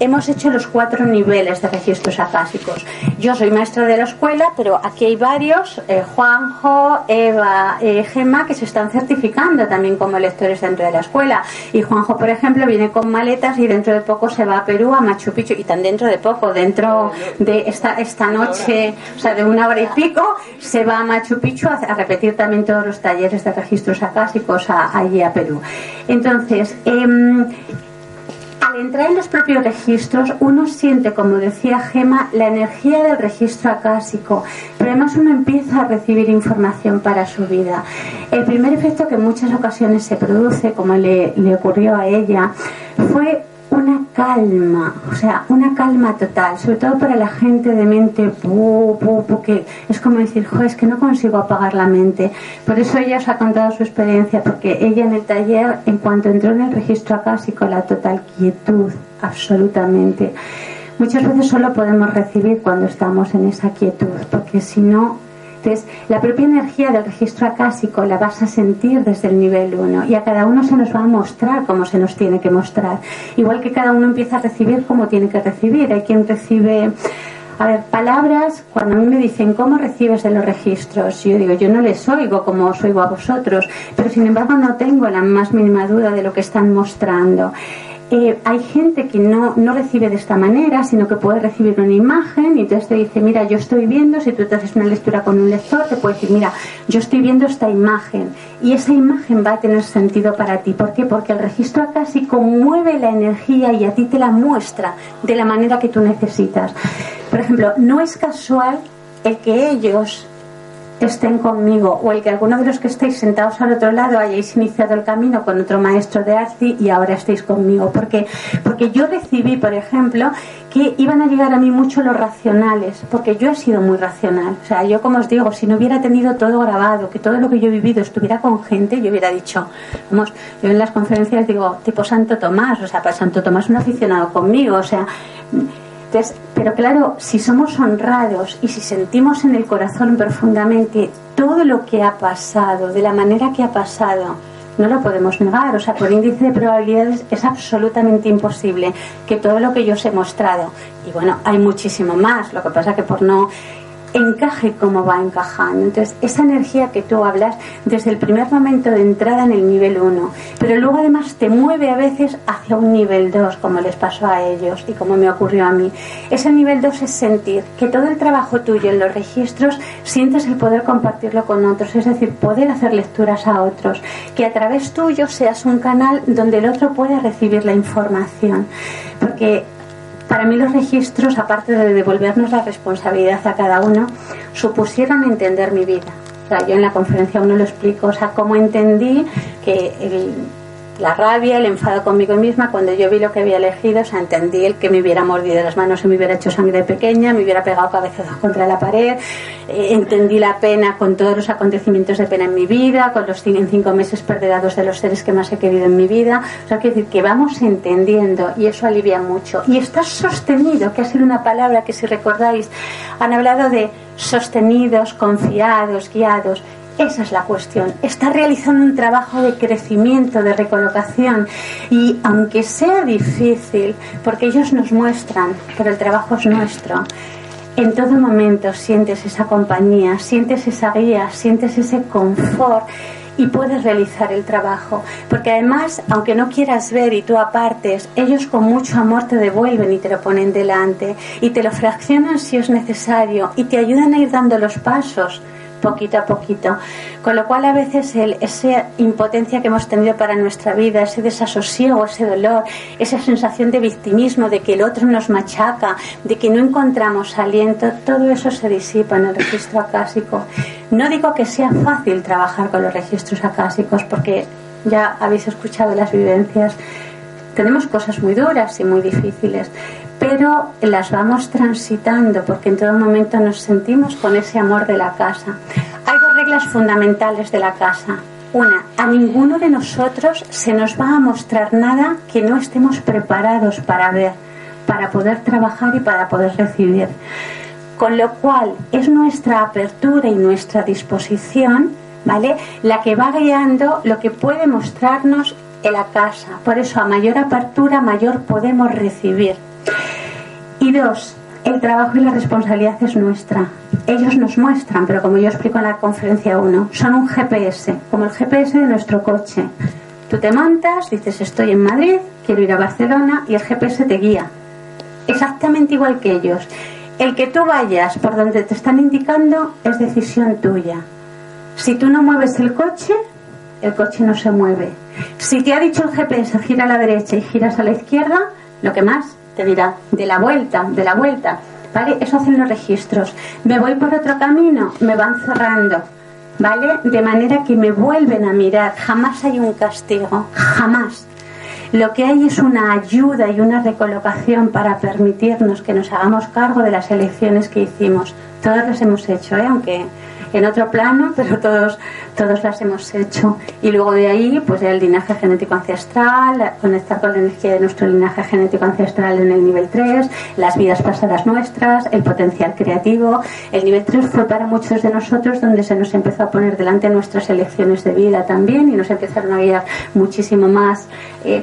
hemos hecho los cuatro niveles de registros acásicos. Yo soy maestra de la escuela, pero aquí hay varios, eh, Juanjo, Eva, eh, Gemma, que se están certificando también como lectores dentro de la escuela. Y Juanjo, por ejemplo, viene con maletas y dentro de poco se va a Perú, a Machu Picchu, y tan dentro de poco, dentro de esta, esta noche, o sea, de una hora y pico, se va a Machu Picchu a, repetir también todos los talleres de registros acásicos a- allí a Perú. Entonces, em, al entrar en los propios registros, uno siente, como decía Gema, la energía del registro acásico, pero además uno empieza a recibir información para su vida. El primer efecto que en muchas ocasiones se produce, como le, le ocurrió a ella, fue una calma, o sea, una calma total, sobre todo para la gente de mente pu, pu, pu, que es como decir, jo, es que no consigo apagar la mente. Por eso ella os ha contado su experiencia, porque ella en el taller, en cuanto entró en el registro acásico, la total quietud, absolutamente. Muchas veces solo podemos recibir cuando estamos en esa quietud, porque si no, entonces, la propia energía del registro acásico la vas a sentir desde el nivel 1 y a cada uno se nos va a mostrar como se nos tiene que mostrar. Igual que cada uno empieza a recibir como tiene que recibir. Hay quien recibe, a ver, palabras, cuando a mí me dicen cómo recibes de los registros, yo digo, yo no les oigo como os oigo a vosotros, pero sin embargo no tengo la más mínima duda de lo que están mostrando. Eh, hay gente que no, no recibe de esta manera, sino que puede recibir una imagen y entonces te dice, mira, yo estoy viendo, si tú te haces una lectura con un lector, te puede decir, mira, yo estoy viendo esta imagen y esa imagen va a tener sentido para ti. ¿Por qué? Porque el registro acásico mueve la energía y a ti te la muestra de la manera que tú necesitas. Por ejemplo, no es casual el que ellos estén conmigo o el que alguno de los que estéis sentados al otro lado hayáis iniciado el camino con otro maestro de arte y ahora estéis conmigo. Porque, porque yo recibí, por ejemplo, que iban a llegar a mí mucho los racionales, porque yo he sido muy racional. O sea, yo como os digo, si no hubiera tenido todo grabado, que todo lo que yo he vivido estuviera con gente, yo hubiera dicho, vamos, yo en las conferencias digo, tipo Santo Tomás, o sea, para Santo Tomás un aficionado conmigo, o sea, pero claro, si somos honrados y si sentimos en el corazón profundamente todo lo que ha pasado, de la manera que ha pasado, no lo podemos negar. O sea, por índice de probabilidades es absolutamente imposible que todo lo que yo os he mostrado, y bueno, hay muchísimo más, lo que pasa que por no encaje como va encajando. Entonces, esa energía que tú hablas desde el primer momento de entrada en el nivel 1, pero luego además te mueve a veces hacia un nivel 2, como les pasó a ellos y como me ocurrió a mí. Ese nivel 2 es sentir que todo el trabajo tuyo en los registros sientes el poder compartirlo con otros, es decir, poder hacer lecturas a otros, que a través tuyo seas un canal donde el otro pueda recibir la información. Porque para mí los registros, aparte de devolvernos la responsabilidad a cada uno, supusieron entender mi vida. O sea, yo en la conferencia uno lo explico, o sea, cómo entendí que el, la rabia, el enfado conmigo misma, cuando yo vi lo que había elegido, o sea, entendí el que me hubiera mordido las manos y me hubiera hecho sangre pequeña, me hubiera pegado cabezazos contra la pared, eh, entendí la pena con todos los acontecimientos de pena en mi vida, con los cinco, meses perdedados de los seres que más he querido en mi vida, o sea, quiero decir que vamos entendiendo y eso alivia mucho. Y está sostenido, que ha sido una palabra que si recordáis, han hablado de sostenidos, confiados, guiados, esa es la cuestión. Está realizando un trabajo de crecimiento, de recolocación. Y aunque sea difícil, porque ellos nos muestran, pero el trabajo es nuestro, en todo momento sientes esa compañía, sientes esa guía, sientes ese confort y puedes realizar el trabajo. Porque además, aunque no quieras ver y tú apartes, ellos con mucho amor te devuelven y te lo ponen delante y te lo fraccionan si es necesario y te ayudan a ir dando los pasos poquito a poquito. Con lo cual a veces el, esa impotencia que hemos tenido para nuestra vida, ese desasosiego, ese dolor, esa sensación de victimismo, de que el otro nos machaca, de que no encontramos aliento, todo eso se disipa en el registro acásico. No digo que sea fácil trabajar con los registros acásicos porque ya habéis escuchado las vivencias. Tenemos cosas muy duras y muy difíciles, pero las vamos transitando porque en todo momento nos sentimos con ese amor de la casa. Hay dos reglas fundamentales de la casa. Una, a ninguno de nosotros se nos va a mostrar nada que no estemos preparados para ver, para poder trabajar y para poder recibir. Con lo cual es nuestra apertura y nuestra disposición, ¿vale? La que va guiando lo que puede mostrarnos en la casa. Por eso a mayor apertura, mayor podemos recibir. Y dos, el trabajo y la responsabilidad es nuestra. Ellos nos muestran, pero como yo explico en la conferencia 1, son un GPS, como el GPS de nuestro coche. Tú te montas, dices estoy en Madrid, quiero ir a Barcelona y el GPS te guía. Exactamente igual que ellos. El que tú vayas por donde te están indicando es decisión tuya. Si tú no mueves el coche, el coche no se mueve. Si te ha dicho el GPS gira a la derecha y giras a la izquierda, lo que más te dirá, de la vuelta, de la vuelta. ¿Vale? Eso hacen los registros. Me voy por otro camino, me van cerrando. ¿Vale? De manera que me vuelven a mirar. Jamás hay un castigo. Jamás. Lo que hay es una ayuda y una recolocación para permitirnos que nos hagamos cargo de las elecciones que hicimos. Todas las hemos hecho, ¿eh? aunque en otro plano, pero todos, todos las hemos hecho. Y luego de ahí, pues el linaje genético ancestral, conectar con la energía de nuestro linaje genético ancestral en el nivel 3, las vidas pasadas nuestras, el potencial creativo. El nivel 3 fue para muchos de nosotros donde se nos empezó a poner delante nuestras elecciones de vida también y nos empezaron a guiar muchísimo más. Eh,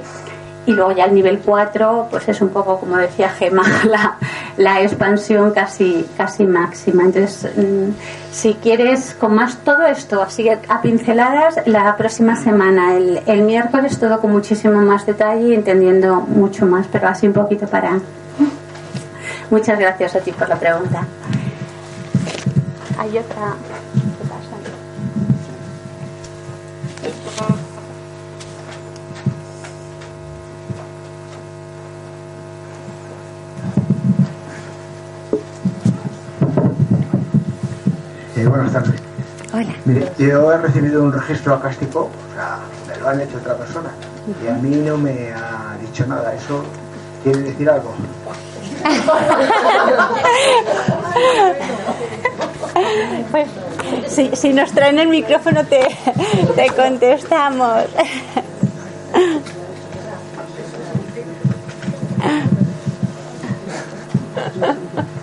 y luego ya el nivel 4 pues es un poco como decía Gema la, la expansión casi casi máxima. Entonces mm, si quieres con más todo esto así a pinceladas la próxima semana el, el miércoles todo con muchísimo más detalle y entendiendo mucho más pero así un poquito para muchas gracias a ti por la pregunta. Hay otra buenas tardes. Hola. Mire, yo he recibido un registro acástico, o sea, me lo han hecho otra persona, y a mí no me ha dicho nada. ¿Eso quiere decir algo? Pues, si, si nos traen el micrófono te, te contestamos.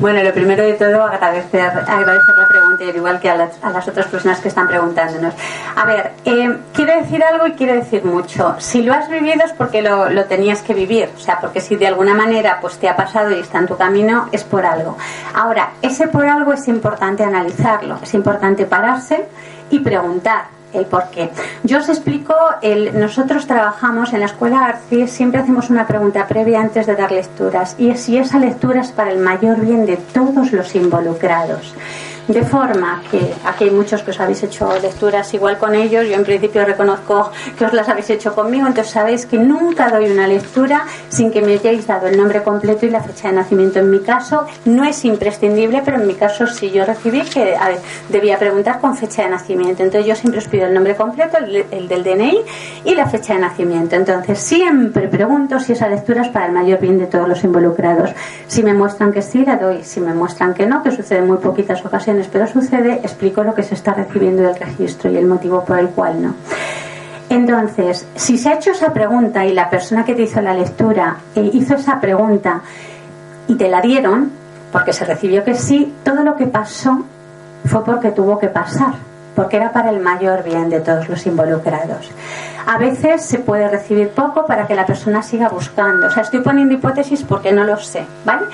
Bueno, lo primero de todo, agradecer, agradecer la pregunta, igual que a las, a las otras personas que están preguntándonos. A ver, eh, quiero decir algo y quiero decir mucho. Si lo has vivido es porque lo, lo tenías que vivir, o sea, porque si de alguna manera pues te ha pasado y está en tu camino, es por algo. Ahora, ese por algo es importante analizarlo, es importante pararse y preguntar el por qué. Yo os explico, el, nosotros trabajamos en la escuela García, siempre hacemos una pregunta previa antes de dar lecturas y es si esa lectura es para el mayor bien de todos los involucrados. De forma que aquí hay muchos que os habéis hecho lecturas igual con ellos, yo en principio reconozco que os las habéis hecho conmigo, entonces sabéis que nunca doy una lectura sin que me hayáis dado el nombre completo y la fecha de nacimiento. En mi caso no es imprescindible, pero en mi caso sí yo recibí que a ver, debía preguntar con fecha de nacimiento. Entonces yo siempre os pido el nombre completo, el, el del DNI y la fecha de nacimiento. Entonces siempre pregunto si esa lectura es para el mayor bien de todos los involucrados. Si me muestran que sí, la doy. Si me muestran que no, que sucede en muy poquitas ocasiones, pero sucede, explico lo que se está recibiendo del registro y el motivo por el cual no. Entonces, si se ha hecho esa pregunta y la persona que te hizo la lectura eh, hizo esa pregunta y te la dieron, porque se recibió que sí, todo lo que pasó fue porque tuvo que pasar, porque era para el mayor bien de todos los involucrados. A veces se puede recibir poco para que la persona siga buscando. O sea, estoy poniendo hipótesis porque no lo sé, ¿vale?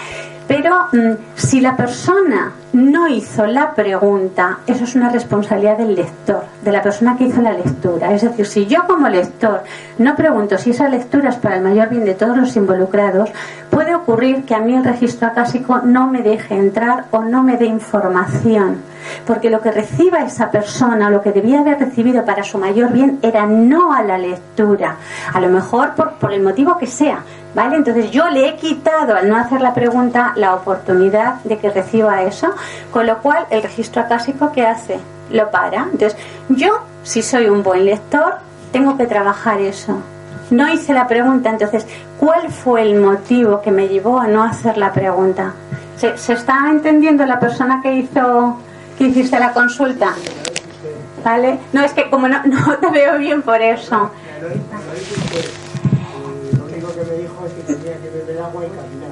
Pero mmm, si la persona no hizo la pregunta, eso es una responsabilidad del lector, de la persona que hizo la lectura. Es decir, si yo como lector no pregunto si esa lectura es para el mayor bien de todos los involucrados, puede ocurrir que a mí el registro acásico no me deje entrar o no me dé información. Porque lo que reciba esa persona, lo que debía haber recibido para su mayor bien, era no a la lectura. A lo mejor por, por el motivo que sea, ¿Vale? Entonces yo le he quitado al no hacer la pregunta la oportunidad de que reciba eso, con lo cual el registro acásico que hace lo para. Entonces yo, si soy un buen lector, tengo que trabajar eso. No hice la pregunta, entonces, ¿cuál fue el motivo que me llevó a no hacer la pregunta? ¿Se, se está entendiendo la persona que hizo que hiciste la consulta? ¿Vale? No, es que como no, no te veo bien por eso. Lo único que me dijo es que tenía que beber agua y caminar.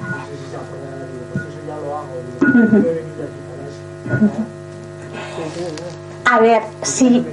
No sé si se acuerda, pues eso ya lo hago. Digo, no he venido aquí para eso. A ver, si.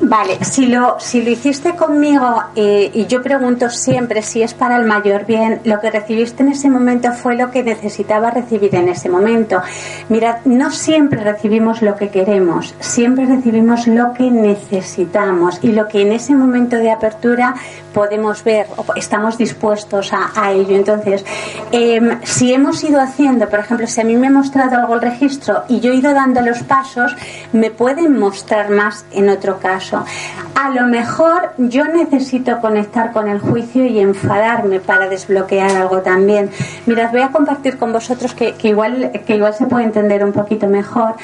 Vale, si lo, si lo hiciste conmigo eh, y yo pregunto siempre si es para el mayor bien, lo que recibiste en ese momento fue lo que necesitaba recibir en ese momento. Mirad, no siempre recibimos lo que queremos, siempre recibimos lo que necesitamos y lo que en ese momento de apertura podemos ver o estamos dispuestos a, a ello. Entonces, eh, si hemos ido haciendo, por ejemplo, si a mí me ha mostrado algo el registro y yo he ido dando los pasos, me pueden mostrar más en otro caso. A lo mejor yo necesito conectar con el juicio y enfadarme para desbloquear algo también. Mirad, voy a compartir con vosotros que, igual, que igual se puede entender un poquito mejor.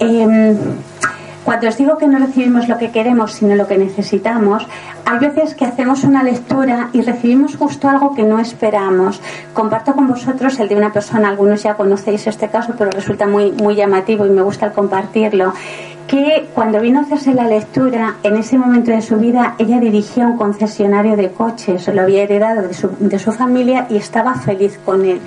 Eh, cuando os digo que no recibimos lo que queremos, sino lo que necesitamos, hay veces que hacemos una lectura y recibimos justo algo que no esperamos. Comparto con vosotros el de una persona, algunos ya conocéis este caso, pero resulta muy, muy llamativo y me gusta el compartirlo que cuando vino a hacerse la lectura, en ese momento de su vida, ella dirigía un concesionario de coches, lo había heredado de su, de su familia y estaba feliz con él.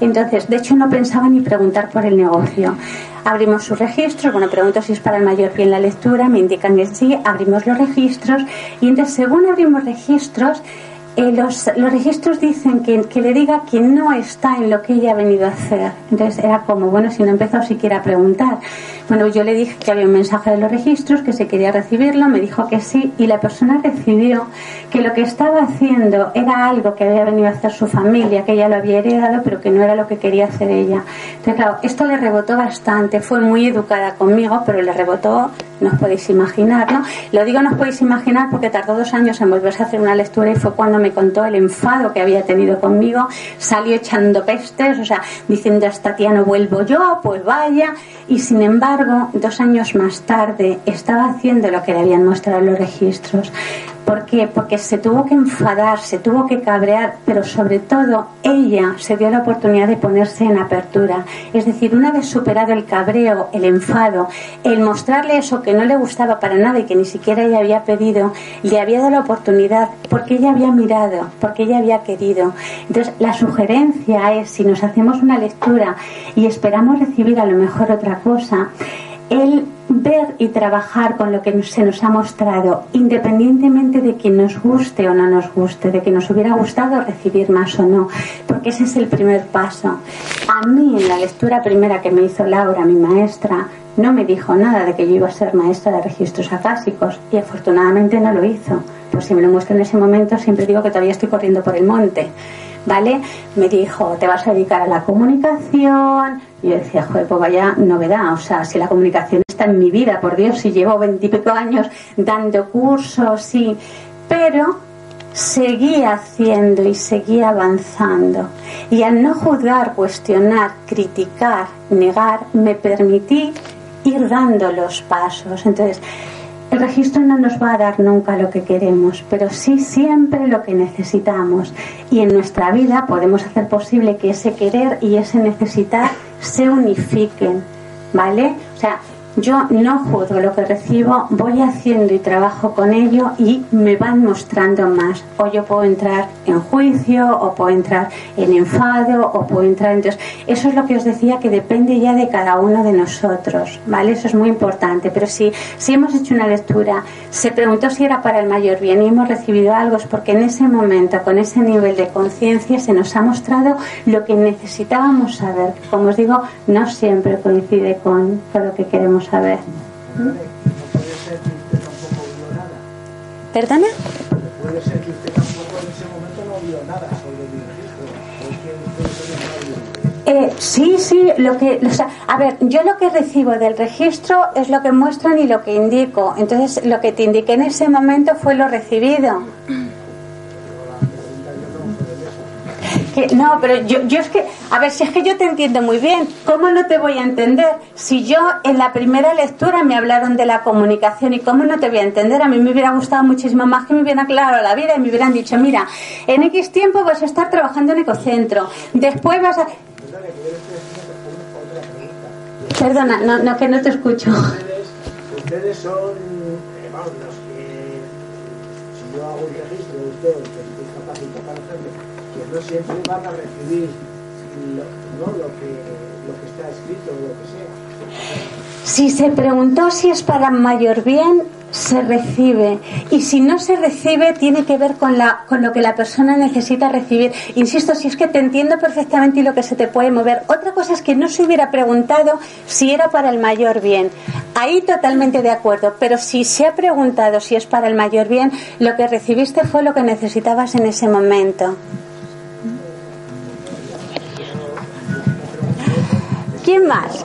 Entonces, de hecho, no pensaba ni preguntar por el negocio. Abrimos sus registros, bueno, pregunto si es para el mayor bien la lectura, me indican que sí, abrimos los registros y entonces, según abrimos registros, eh, los, los, registros dicen que, que, le diga que no está en lo que ella ha venido a hacer. Entonces era como, bueno, si no empezó siquiera a preguntar. Bueno, yo le dije que había un mensaje de los registros, que se quería recibirlo, me dijo que sí, y la persona recibió que lo que estaba haciendo era algo que había venido a hacer su familia, que ella lo había heredado, pero que no era lo que quería hacer ella. Entonces, claro, esto le rebotó bastante, fue muy educada conmigo, pero le rebotó no os podéis imaginar, ¿no? Lo digo no os podéis imaginar porque tardó dos años en volverse a hacer una lectura y fue cuando me contó el enfado que había tenido conmigo, salió echando pestes, o sea, diciendo hasta tía no vuelvo yo, pues vaya, y sin embargo, dos años más tarde estaba haciendo lo que le habían mostrado los registros. ¿Por qué? Porque se tuvo que enfadar, se tuvo que cabrear, pero sobre todo ella se dio la oportunidad de ponerse en apertura. Es decir, una vez superado el cabreo, el enfado, el mostrarle eso que no le gustaba para nada y que ni siquiera ella había pedido, le había dado la oportunidad porque ella había mirado, porque ella había querido. Entonces, la sugerencia es, si nos hacemos una lectura y esperamos recibir a lo mejor otra cosa, el ver y trabajar con lo que se nos ha mostrado, independientemente de que nos guste o no nos guste, de que nos hubiera gustado recibir más o no, porque ese es el primer paso. A mí, en la lectura primera que me hizo Laura, mi maestra, no me dijo nada de que yo iba a ser maestra de registros acásicos y afortunadamente no lo hizo. Pues si me lo muestra en ese momento, siempre digo que todavía estoy corriendo por el monte. ¿Vale? Me dijo, te vas a dedicar a la comunicación, y yo decía, joder, pues vaya novedad. O sea, si la comunicación está en mi vida, por Dios, si llevo veintipico años dando cursos, sí. Pero seguí haciendo y seguí avanzando. Y al no juzgar, cuestionar, criticar, negar, me permití ir dando los pasos. Entonces, el registro no nos va a dar nunca lo que queremos, pero sí siempre lo que necesitamos. Y en nuestra vida podemos hacer posible que ese querer y ese necesitar se unifiquen, ¿vale? O sea, yo no juzgo lo que recibo, voy haciendo y trabajo con ello y me van mostrando más. O yo puedo entrar en juicio, o puedo entrar en enfado, o puedo entrar en... Entonces, eso es lo que os decía que depende ya de cada uno de nosotros, ¿vale? Eso es muy importante. Pero si, si hemos hecho una lectura, se preguntó si era para el mayor bien y hemos recibido algo, es porque en ese momento, con ese nivel de conciencia, se nos ha mostrado lo que necesitábamos saber. Como os digo, no siempre coincide con, con lo que queremos ¿Perdona? Puede ser que usted tampoco en ese momento no vio nada sobre el registro. ¿O que usted no vio? Eh, sí, sí, lo que, o sea, a ver, yo lo que recibo del registro es lo que muestran y lo que indico. Entonces, lo que te indiqué en ese momento fue lo recibido. No, pero yo, yo es que, a ver, si es que yo te entiendo muy bien, ¿cómo no te voy a entender? Si yo en la primera lectura me hablaron de la comunicación y cómo no te voy a entender, a mí me hubiera gustado muchísimo más que me hubieran aclarado la vida y me hubieran dicho, mira, en X tiempo vas a estar trabajando en ecocentro, después vas a... Perdona, no, no, que no te escucho. Ustedes, ustedes son, eh, los que, si yo hago un registro de usted, que estoy capacitado para hacerlo, que siempre van a recibir lo que está escrito o lo que sea. Si se preguntó si es para mayor bien, se recibe. Y si no se recibe, tiene que ver con, la, con lo que la persona necesita recibir. Insisto, si es que te entiendo perfectamente y lo que se te puede mover. Otra cosa es que no se hubiera preguntado si era para el mayor bien. Ahí totalmente de acuerdo. Pero si se ha preguntado si es para el mayor bien, lo que recibiste fue lo que necesitabas en ese momento. ¿Quién más?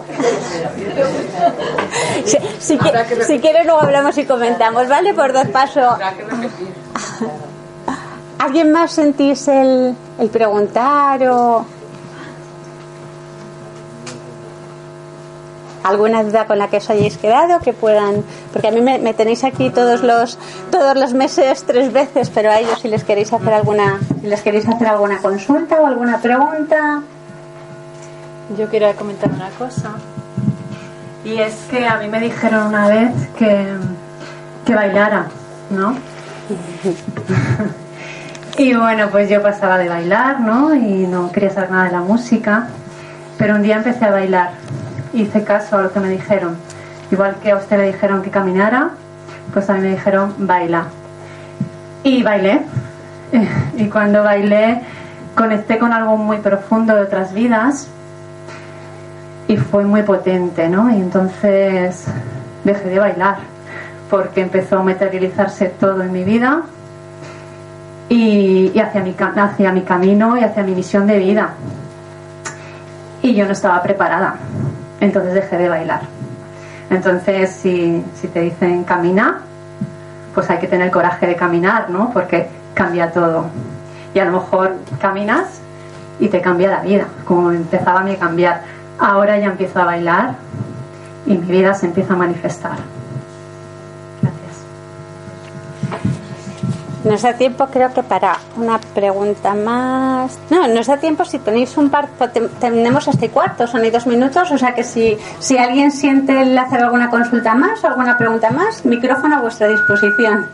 Si, si, qui- si quieres luego hablamos y comentamos, ¿vale? Por dos pasos. ¿Alguien más sentís el, el preguntar o alguna duda con la que os hayáis quedado que puedan porque a mí me, me tenéis aquí todos los todos los meses tres veces pero a ellos si les queréis hacer alguna si les queréis hacer alguna consulta o alguna pregunta Yo quería comentar una cosa. Y es que a mí me dijeron una vez que, que bailara, ¿no? y bueno, pues yo pasaba de bailar, ¿no? Y no quería saber nada de la música. Pero un día empecé a bailar. Hice caso a lo que me dijeron. Igual que a usted le dijeron que caminara, pues a mí me dijeron baila. Y bailé. Y cuando bailé conecté con algo muy profundo de otras vidas y fue muy potente, ¿no? Y entonces dejé de bailar porque empezó a materializarse todo en mi vida y, hacia, mi, hacia mi camino y hacia mi misión de vida. Y yo no estaba preparada, entonces dejé de bailar. Entonces, si, si te dicen camina, pues hay que tener coraje de caminar, ¿no? Porque cambia todo. Y a lo mejor caminas y te cambia la vida, como empezaba a mí a cambiar. Ahora ya empiezo a bailar y mi vida se empieza a manifestar. Nos da tiempo, creo que para una pregunta más. No, nos da tiempo si tenéis un par. Tenemos hasta cuarto, son dos minutos. O sea que si, si alguien siente el hacer alguna consulta más o alguna pregunta más, micrófono a vuestra disposición.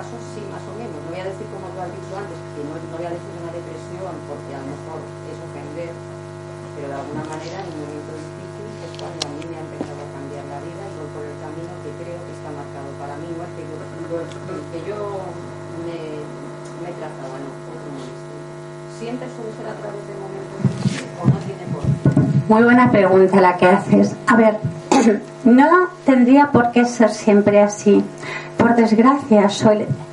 Sí, más o menos. No voy a decir como tú has dicho antes, que no, voy a decir una depresión porque a lo mejor es ofender, pero de alguna manera en momento difícil es cuando a mí me ha empezado a cambiar la vida y voy por el camino que creo que está marcado para mí, no que yo me, me he trazado, no, ¿Siempre suele ser a través de momentos difíciles o no tiene por qué? Muy buena pregunta la que haces. A ver, no tendría por qué ser siempre así. Por desgracia,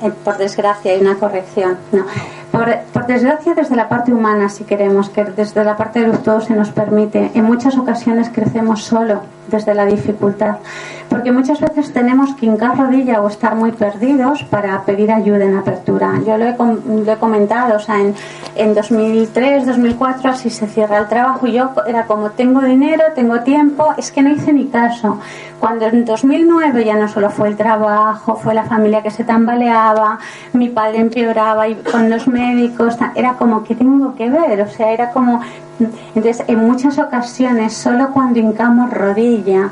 eh, por desgracia hay una corrección. No, por, desgracia desde la parte humana, si queremos, que desde la parte de los todo se nos permite. En muchas ocasiones crecemos solo desde la dificultad, porque muchas veces tenemos que hincar rodilla o estar muy perdidos para pedir ayuda en apertura. Yo lo he, comentado, o sea, en, en 2003, 2004 así se cierra el trabajo y yo era como tengo dinero, tengo tiempo, es que no hice ni caso. Cuando en 2009 ya no solo fue el trabajo, fue la familia que se tambaleaba, mi padre empeoraba y con los médicos, era como que tengo que ver, o sea, era como... Entonces, en muchas ocasiones, solo cuando hincamos rodilla,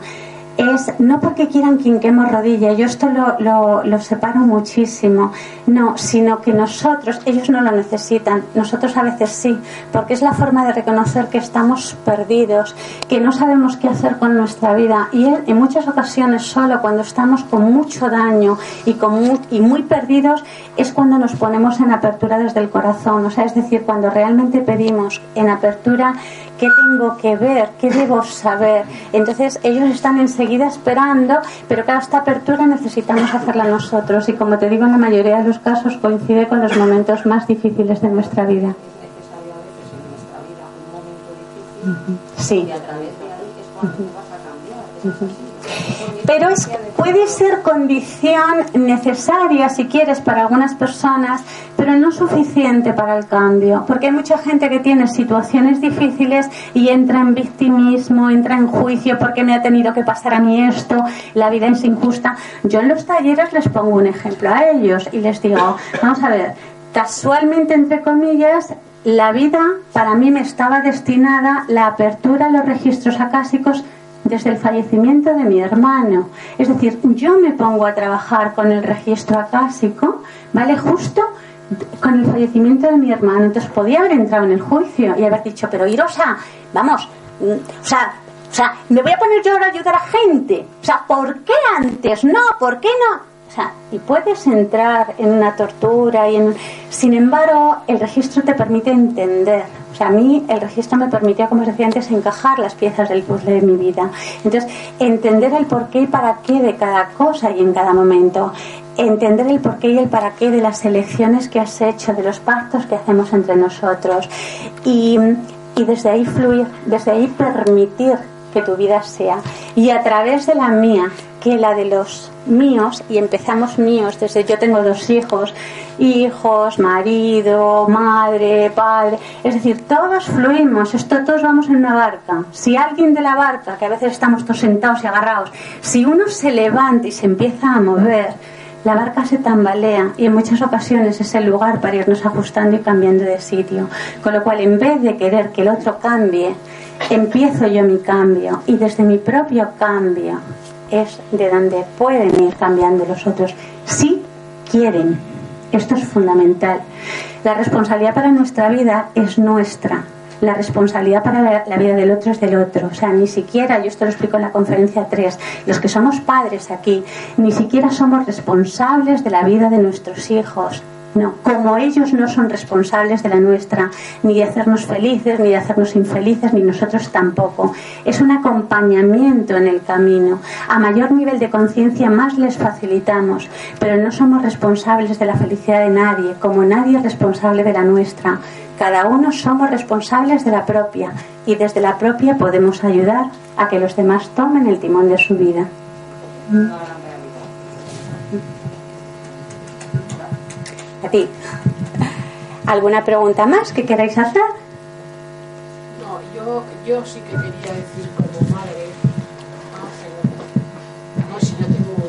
es no porque quieran que hinquemos rodilla, yo esto lo, lo, separo muchísimo, no, sino que nosotros, ellos no lo necesitan, nosotros a veces sí, porque es la forma de reconocer que estamos perdidos, que no sabemos qué hacer con nuestra vida. Y en muchas ocasiones solo cuando estamos con mucho daño y, con muy, y muy perdidos es cuando nos ponemos en apertura desde el corazón, o sea, es decir, cuando realmente pedimos en apertura qué tengo que ver, qué debo saber. Entonces ellos están enseguida esperando, pero claro, esta apertura necesitamos hacerla nosotros y como te digo, en la mayoría de los casos coincide con los momentos más difíciles de nuestra vida. Sí. Pero es, puede ser condición necesaria, si quieres, para algunas personas, pero no suficiente para el cambio. Porque hay mucha gente que tiene situaciones difíciles y entra en victimismo, entra en juicio porque me ha tenido que pasar a mí esto, la vida es injusta. Yo en los talleres les pongo un ejemplo a ellos y les digo, vamos a ver, casualmente, entre comillas, la vida para mí me estaba destinada la apertura a los registros acásicos desde el fallecimiento de mi hermano. Es decir, yo me pongo a trabajar con el registro acásico, ¿vale? Justo con el fallecimiento de mi hermano. Entonces podía haber entrado en el juicio y haber dicho, pero Irosa, vamos, mm, o sea, o sea, me voy a poner yo ahora a ayudar a gente. O sea, ¿por qué antes? No, ¿por qué no? y puedes entrar en una tortura y en... Sin embargo, el registro te permite entender. O sea, a mí el registro me permitía, como os decía antes, encajar las piezas del puzzle de mi vida. Entonces, entender el porqué y para qué de cada cosa y en cada momento. Entender el porqué y el para qué de las elecciones que has hecho, de los pactos que hacemos entre nosotros. Y, y desde ahí fluir, desde ahí permitir que tu vida sea. Y a través de la mía, que la de los míos, y empezamos míos desde yo tengo dos hijos, hijos, marido, madre, padre, es decir, todos fluimos, esto todos vamos en una barca. Si alguien de la barca, que a veces estamos todos sentados y agarrados, si uno se levanta y se empieza a mover, la barca se tambalea y en muchas ocasiones es el lugar para irnos ajustando y cambiando de sitio. Con lo cual, en vez de querer que el otro cambie, empiezo yo mi cambio y desde mi propio cambio es de donde pueden ir cambiando los otros si quieren. Esto es fundamental. La responsabilidad para nuestra vida es nuestra. La responsabilidad para la, vida del otro es del otro. O sea, ni siquiera, yo esto lo explico en la conferencia 3, los que somos padres aquí, ni siquiera somos responsables de la vida de nuestros hijos. No, como ellos no son responsables de la nuestra, ni de hacernos felices, ni de hacernos infelices, ni nosotros tampoco. Es un acompañamiento en el camino. A mayor nivel de conciencia más les facilitamos, pero no somos responsables de la felicidad de nadie, como nadie es responsable de la nuestra. Cada uno somos responsables de la propia y desde la propia podemos ayudar a que los demás tomen el timón de su vida. A ti. ¿Alguna pregunta más que queráis hacer? No, yo, yo sí que quería decir como madre. ah, No, si yo tengo un.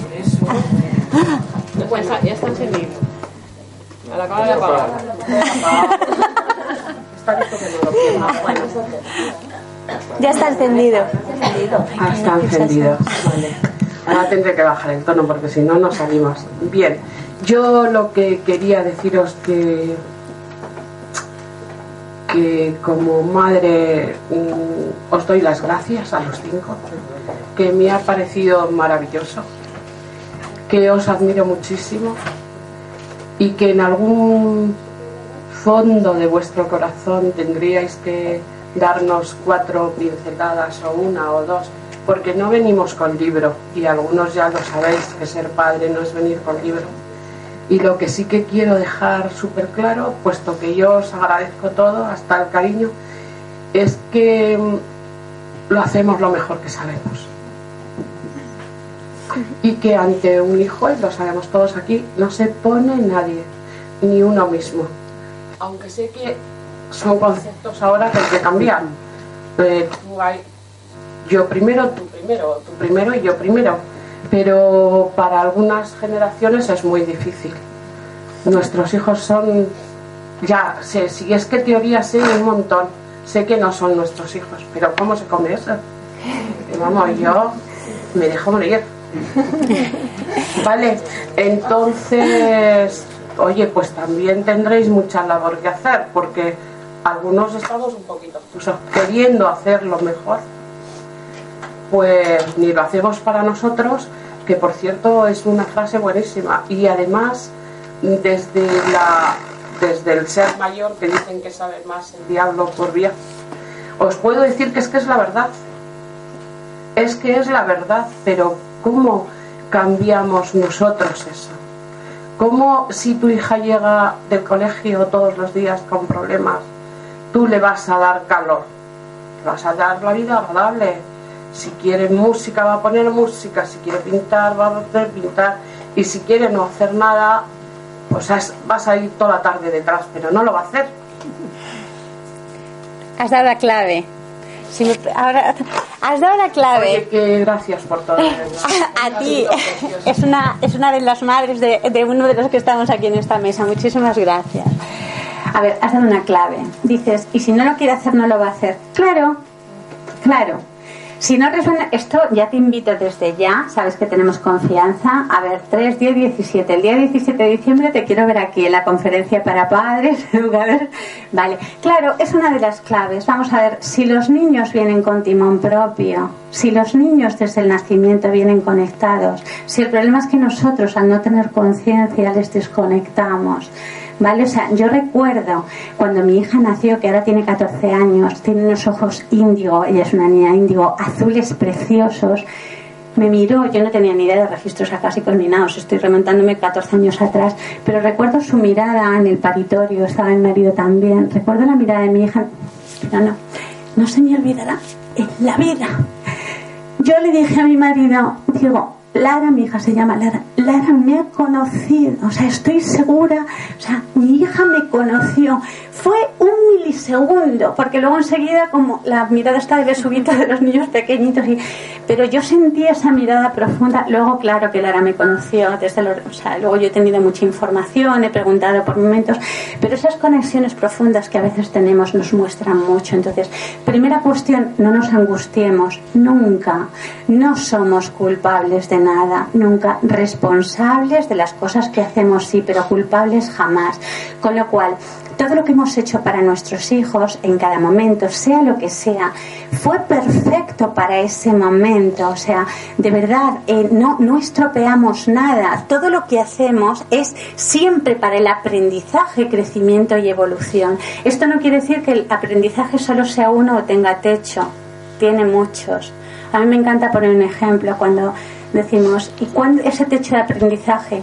Por eso. Pues ya está encendido. Me la acabo de apagar. Está visto que no lo. Ya está encendido. Ah, está encendido. Vale. Ahora tendré que bajar el tono porque si no, no salimos. Bien, yo lo que quería deciros que que como madre mm, os doy las gracias a los cinco, que me ha parecido maravilloso, que os admiro muchísimo y que en algún fondo de vuestro corazón tendríais que darnos cuatro pinceladas o una o dos, porque no venimos con libro y algunos ya lo sabéis que ser padre no es venir con libro. Y lo que sí que quiero dejar súper claro, puesto que yo os agradezco todo, hasta el cariño, es que mm, lo hacemos lo mejor que sabemos. Y que ante un hijo, y lo sabemos todos aquí, no se pone nadie, ni uno mismo. Aunque sé que son conceptos ahora que hay yo primero, tú primero, tú primero y yo primero. Pero para algunas generaciones es muy difícil. Nuestros hijos son, ya sé, si es que teoría sé un montón, sé que no son nuestros hijos, pero ¿cómo se come eso? Vamos, yo me dejo morir. Vale, entonces, oye, pues también tendréis mucha labor que hacer, porque algunos estamos un poquito obtusos, queriendo hacerlo mejor, pues ni lo hacemos para nosotros, que por cierto es una frase buenísima, y además desde la desde el ser mayor que dicen que sabe más el diablo por vía, os puedo decir que es que es la verdad, es que es la verdad, pero ¿cómo cambiamos nosotros eso? ¿Cómo si tu hija llega del colegio todos los días con problemas, tú le vas a dar calor? Le vas a dar la vida agradable. Si quiere música va a poner música, si quiere pintar va a hacer pintar y si quiere no hacer nada, pues es- vas a ir toda la tarde detrás, pero no lo va a hacer. Has dado la clave. Si me- ahora, has dado la clave. Oye, que gracias por todo. A ti. Es una, es una de las madres de, de uno de los que estamos aquí en esta mesa. Muchísimas gracias. A ver, has dado una clave. Dices, y si no lo quiere hacer, no lo va a hacer. Claro, claro. Si no resuena, esto ya te invito desde ya, sabes que tenemos confianza. A ver, 3, 10, 17. El día 17 de diciembre te quiero ver aquí en la conferencia para padres, educadores. Vale, claro, es una de las claves. Vamos a ver, si los niños vienen con timón propio, si los niños desde el nacimiento vienen conectados, si el problema es que nosotros al no tener conciencia les desconectamos. ¿Vale? O sea, yo recuerdo cuando mi hija nació, que ahora tiene 14 años, tiene unos ojos índigo, ella es una niña índigo, azules preciosos. Me miró, yo no tenía ni idea de registros acásicos ni nada, os estoy remontándome 14 años atrás, pero recuerdo su mirada en el paritorio, estaba mi marido también. Recuerdo la mirada de mi hija, no, no, no se me olvidará en la vida. Yo le dije a mi marido, digo, Lara, mi hija se llama Lara, Lara me ha conocido, o sea, estoy segura, o sea, mi hija me conoció. Fue un milisegundo, porque luego enseguida como la mirada está de besubito de los niños pequeñitos, y, pero yo sentí esa mirada profunda. Luego, claro que Lara me conoció, desde los, o sea, luego yo he tenido mucha información, he preguntado por momentos, pero esas conexiones profundas que a veces tenemos nos muestran mucho. Entonces, primera cuestión, no nos angustiemos, nunca, no somos culpables de nada, nunca responsables de las cosas que hacemos, sí, pero culpables jamás. Con lo cual, todo lo que hemos hecho para nuestros hijos en cada momento, sea lo que sea, fue perfecto para ese momento. O sea, de verdad, eh, no, no estropeamos nada. Todo lo que hacemos es siempre para el aprendizaje, crecimiento y evolución. Esto no quiere decir que el aprendizaje solo sea uno o tenga techo. Tiene muchos. A mí me encanta poner un ejemplo cuando decimos, ¿y cuándo ese techo de aprendizaje?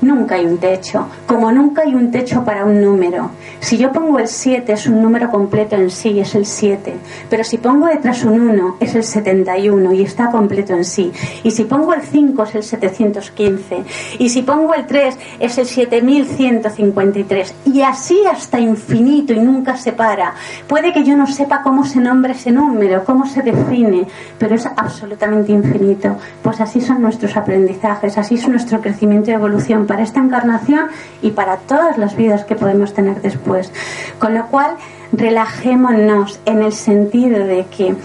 Nunca hay un techo, como nunca hay un techo para un número. Si yo pongo el 7 es un número completo en sí, es el 7, pero si pongo detrás un 1 es el 71 y está completo en sí. Y si pongo el 5 es el 715 y si pongo el 3 es el 7153 y así hasta infinito y nunca se para. Puede que yo no sepa cómo se nombra ese número, cómo se define, pero es absolutamente infinito. Pues así son nuestros aprendizajes, así es nuestro crecimiento y evolución para esta encarnación y para todas las vidas que podemos tener después. Con lo cual, relajémonos en el sentido de que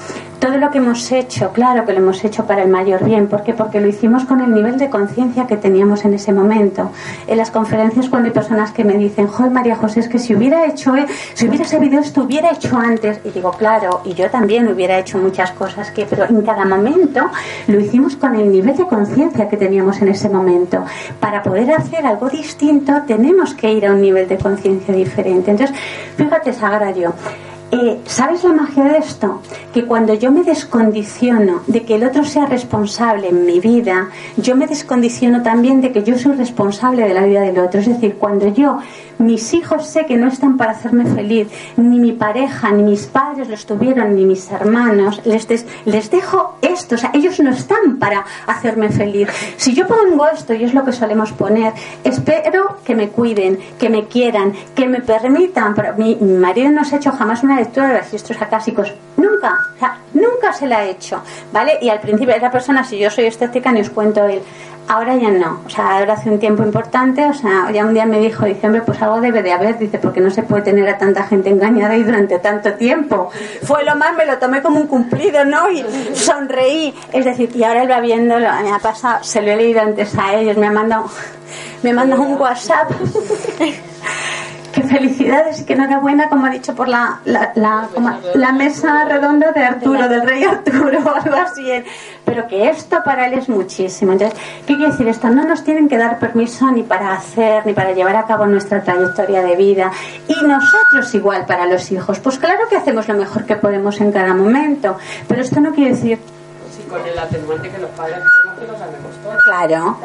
todo lo que hemos hecho, claro que lo hemos hecho para el mayor bien. ¿Por qué? Porque lo hicimos con el nivel de conciencia que teníamos en ese momento. En las conferencias cuando hay personas que me dicen, joder María José, es que si hubiera hecho, eh, si hubiera sabido esto, hubiera hecho antes. Y digo, claro, y yo también hubiera hecho muchas cosas, que, pero en cada momento lo hicimos con el nivel de conciencia que teníamos en ese momento. Para poder hacer algo distinto tenemos que ir a un nivel de conciencia diferente. Entonces, fíjate, Sagrario, ¿Sabes la magia de esto? Que cuando yo me descondiciono de que el otro sea responsable en mi vida, yo me descondiciono también de que yo soy responsable de la vida del otro. Es decir, cuando yo mis hijos sé que no están para hacerme feliz, ni mi pareja, ni mis padres lo estuvieron, ni mis hermanos, les, les dejo esto, o sea, ellos no están para hacerme feliz. Si yo pongo esto, y es lo que solemos poner, espero que me cuiden, que me quieran, que me permitan, pero mi, marido no se ha hecho jamás una lectura de registros acásicos, nunca, o sea, nunca se la ha hecho, ¿vale? Y al principio esa persona, si yo soy estética, ni os cuento él, Ahora ya no, o sea, ahora hace un tiempo importante, o sea, ya un día me dijo, diciembre, pues algo debe de haber, dice, porque no se puede tener a tanta gente engañada y durante tanto tiempo. Fue lo más, me lo tomé como un cumplido, ¿no? Y sonreí, es decir, y ahora él va viendo, me ha pasado, se lo he leído antes a ellos, me ha mandado, me manda un WhatsApp qué felicidades y qué enhorabuena, como ha dicho por la, la, la, mesa redonda de Arturo, del rey Arturo algo así. Pero que esto para él es muchísimo. Entonces, ¿qué quiere decir esto? No nos tienen que dar permiso ni para hacer, ni para llevar a cabo nuestra trayectoria de vida. Y nosotros igual para los hijos. Pues claro que hacemos lo mejor que podemos en cada momento. Pero esto no quiere decir... Claro.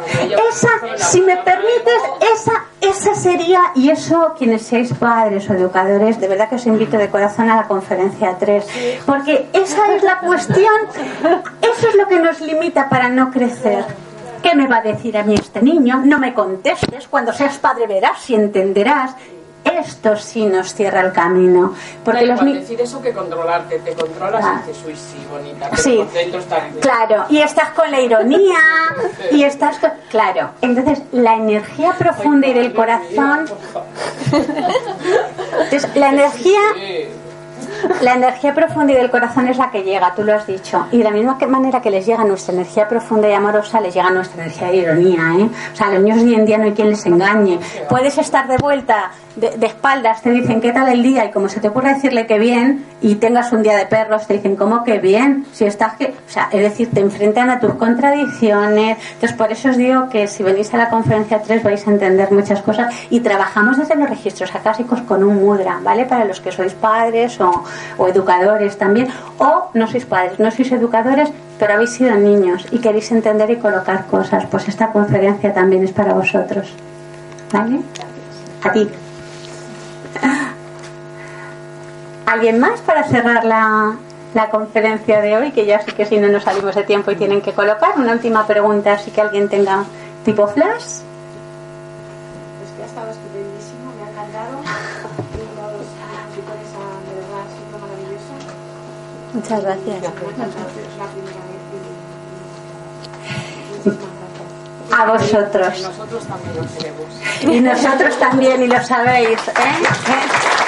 Esa, si me permites, esa, esa sería, y eso, quienes seáis padres o educadores, de verdad que os invito de corazón a la conferencia 3, porque esa es la cuestión, eso es lo que nos limita para no crecer. ¿Qué me va a decir a mí este niño? No me contestes, cuando seas padre verás y entenderás esto sí nos cierra el camino. Porque los decir eso que controlarte, te controlas y dices, uy, sí, bonita, sí. Claro, y estás con la ironía, y estás con... Claro, entonces la energía profunda y del corazón... Entonces, la energía la energía profunda y del corazón es la que llega, tú lo has dicho. Y de la misma manera que les llega nuestra energía profunda y amorosa, les llega nuestra energía de ironía. ¿eh? O sea, a los niños hoy en día no hay quien les engañe. Puedes estar de vuelta, de, espaldas, te dicen qué tal el día, y como se te ocurre decirle que bien, y tengas un día de perros, te dicen, ¿cómo que bien? Si estás que. O sea, es decir, te enfrentan a tus contradicciones. Entonces, por eso os digo que si venís a la conferencia 3 vais a entender muchas cosas. Y trabajamos desde los registros acásicos con un mudra, ¿vale? Para los que sois padres o o educadores también, o no sois padres, no sois educadores, pero habéis sido niños y queréis entender y colocar cosas, pues esta conferencia también es para vosotros. ¿Vale? A ti. ¿Alguien más para cerrar la, la conferencia de hoy? Que ya sé que si no nos salimos de tiempo y tienen que colocar. Una última pregunta, así que alguien tenga tipo flash. Muchas gracias. A vosotros. Y nosotros también. Y nosotros también, y lo sabéis. ¿eh?